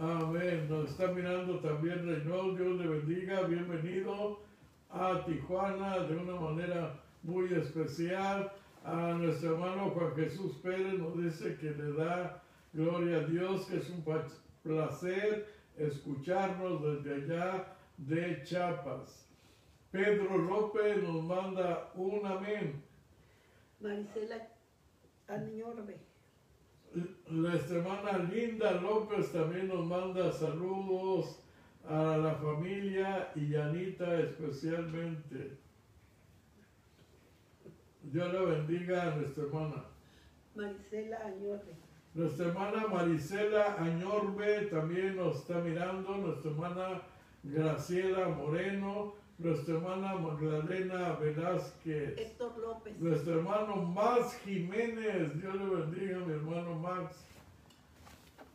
amén. Nos está mirando también Reynold, Dios le bendiga, bienvenido a Tijuana de una manera muy especial. A nuestro hermano Juan Jesús Pérez nos dice que le da gloria a Dios, que es un placer escucharnos desde allá de Chiapas. Pedro López nos manda un amén. Marisela Añorbe. La hermana Linda López también nos manda saludos a la familia y Anita especialmente. Dios la bendiga a nuestra hermana. Marisela Añorbe. Nuestra hermana Marisela Añorbe también nos está mirando. Nuestra hermana Graciela Moreno. Nuestra hermana Magdalena Velázquez. Héctor López. Nuestro hermano Max Jiménez, Dios le bendiga, mi hermano Max.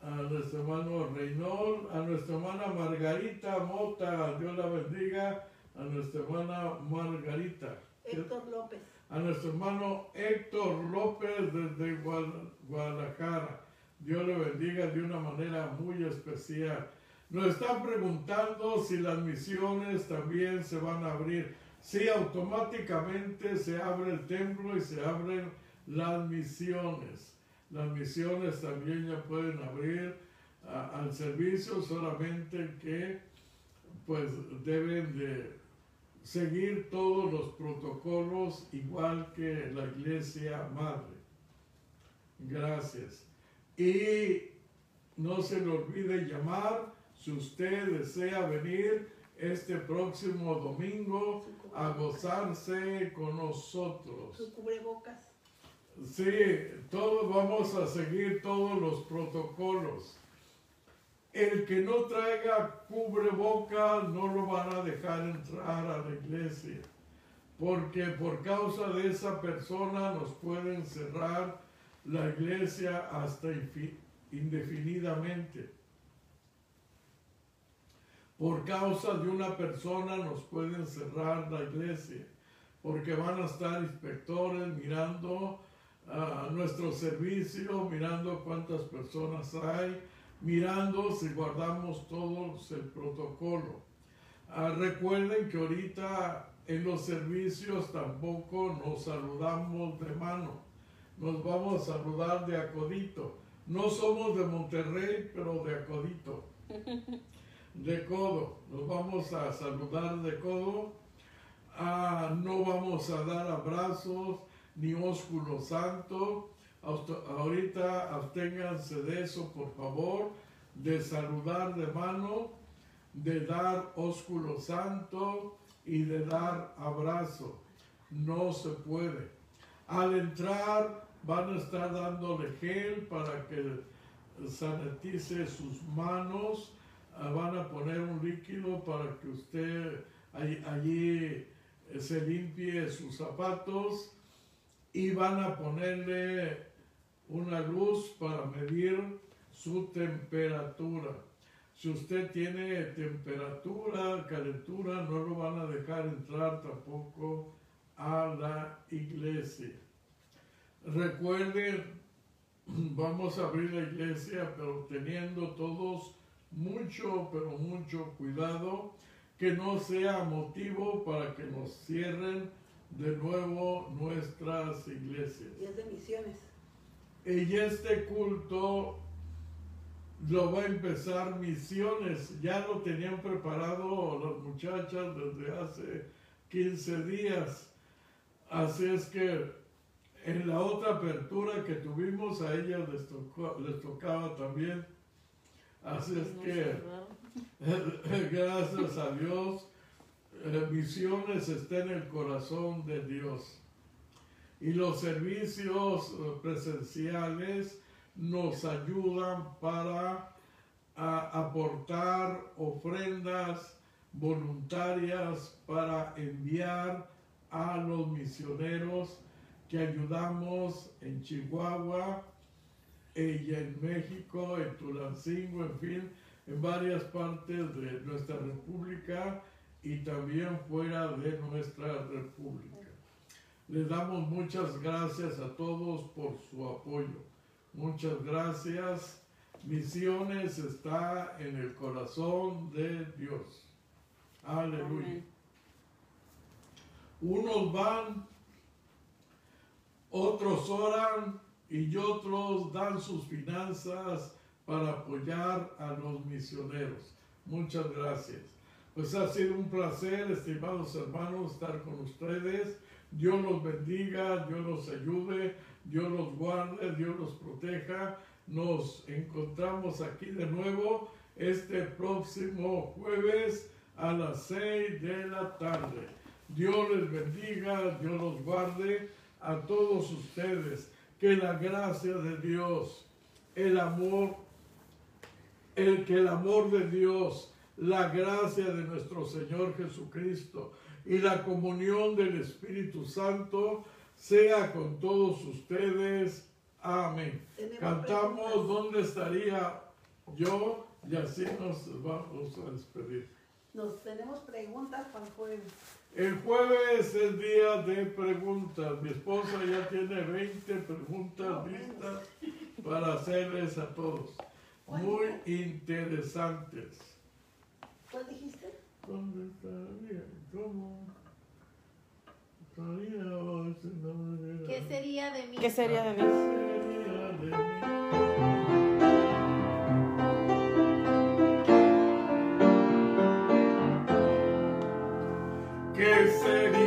A nuestro hermano Reynol, a nuestra hermana Margarita Mota, Dios la bendiga. A nuestra hermana Margarita. Héctor López. A nuestro hermano Héctor López desde Guad- Guadalajara. Dios le bendiga de una manera muy especial. Nos están preguntando si las misiones también se van a abrir. Sí, automáticamente se abre el templo y se abren las misiones. Las misiones también ya pueden abrir al servicio, solamente que pues deben de seguir todos los protocolos igual que la iglesia madre. Gracias. Y no se le olvide llamar si usted desea venir este próximo domingo a gozarse con nosotros. Su cubrebocas. Sí, todos vamos a seguir todos los protocolos. El que no traiga cubreboca no lo van a dejar entrar a la iglesia, porque por causa de esa persona nos pueden cerrar la iglesia hasta indefinidamente. Por causa de una persona nos pueden cerrar la iglesia, porque van a estar inspectores mirando a nuestro servicio, mirando cuántas personas hay, mirando si guardamos todos el protocolo. Ah, recuerden que ahorita en los servicios tampoco nos saludamos de mano, nos vamos a saludar de acodito. No somos de Monterrey, pero de acodito, de codo. Nos vamos a saludar de codo. Ah, no vamos a dar abrazos ni ósculo santo. Ahorita absténganse de eso, por favor, de saludar de mano, de dar ósculo santo y de dar abrazo. No se puede. Al entrar van a estar dándole gel para que sanitice sus manos. Ah, Van a poner un líquido para que usted allí, eh, se limpie sus zapatos y van a ponerle una luz para medir su temperatura. Si usted tiene temperatura, calentura, no lo van a dejar entrar tampoco a la iglesia. Recuerden, vamos a abrir la iglesia, pero teniendo todos mucho, pero mucho cuidado, que no sea motivo para que nos cierren de nuevo nuestras iglesias. Días de misiones. Y este culto lo va a empezar misiones. Ya lo tenían preparado las muchachas desde hace 15 días. Así es que en la otra apertura que tuvimos a ellas les, tocó- les tocaba también. Así es que gracias a Dios, eh, misiones está en el corazón de Dios. Y los servicios eh, presenciales nos ayudan para aportar ofrendas voluntarias para enviar a los misioneros que ayudamos en Chihuahua y en México, en Tulancingo, en fin, en varias partes de nuestra república y también fuera de nuestra república. Les damos muchas gracias a todos por su apoyo. Muchas gracias. Misiones está en el corazón de Dios. Aleluya. Amén. Unos van, otros oran y otros dan sus finanzas para apoyar a los misioneros. Muchas gracias. Pues ha sido un placer, estimados hermanos, estar con ustedes. Dios los bendiga, Dios los ayude, Dios los guarde, Dios los proteja. Nos encontramos aquí de nuevo este próximo jueves a las 6 de la tarde. Dios les bendiga, Dios los guarde a todos ustedes. Que la gracia de Dios, el amor, el que el amor de Dios, la gracia de nuestro Señor Jesucristo y la comunión del Espíritu Santo sea con todos ustedes. Amén. Cantamos. ¿Dónde estaría yo? Y así nos vamos a despedir. Nos tenemos preguntas para el jueves. El jueves es día de preguntas. Mi esposa ya tiene 20 preguntas listas para hacerles a todos. Muy interesantes. ¿Cuál dijiste? ¿Dónde estaría? ¿Cómo? ¿Qué sería de mí? ¿Qué sería de ¿Qué mí? sería de mí? ¿Qué sería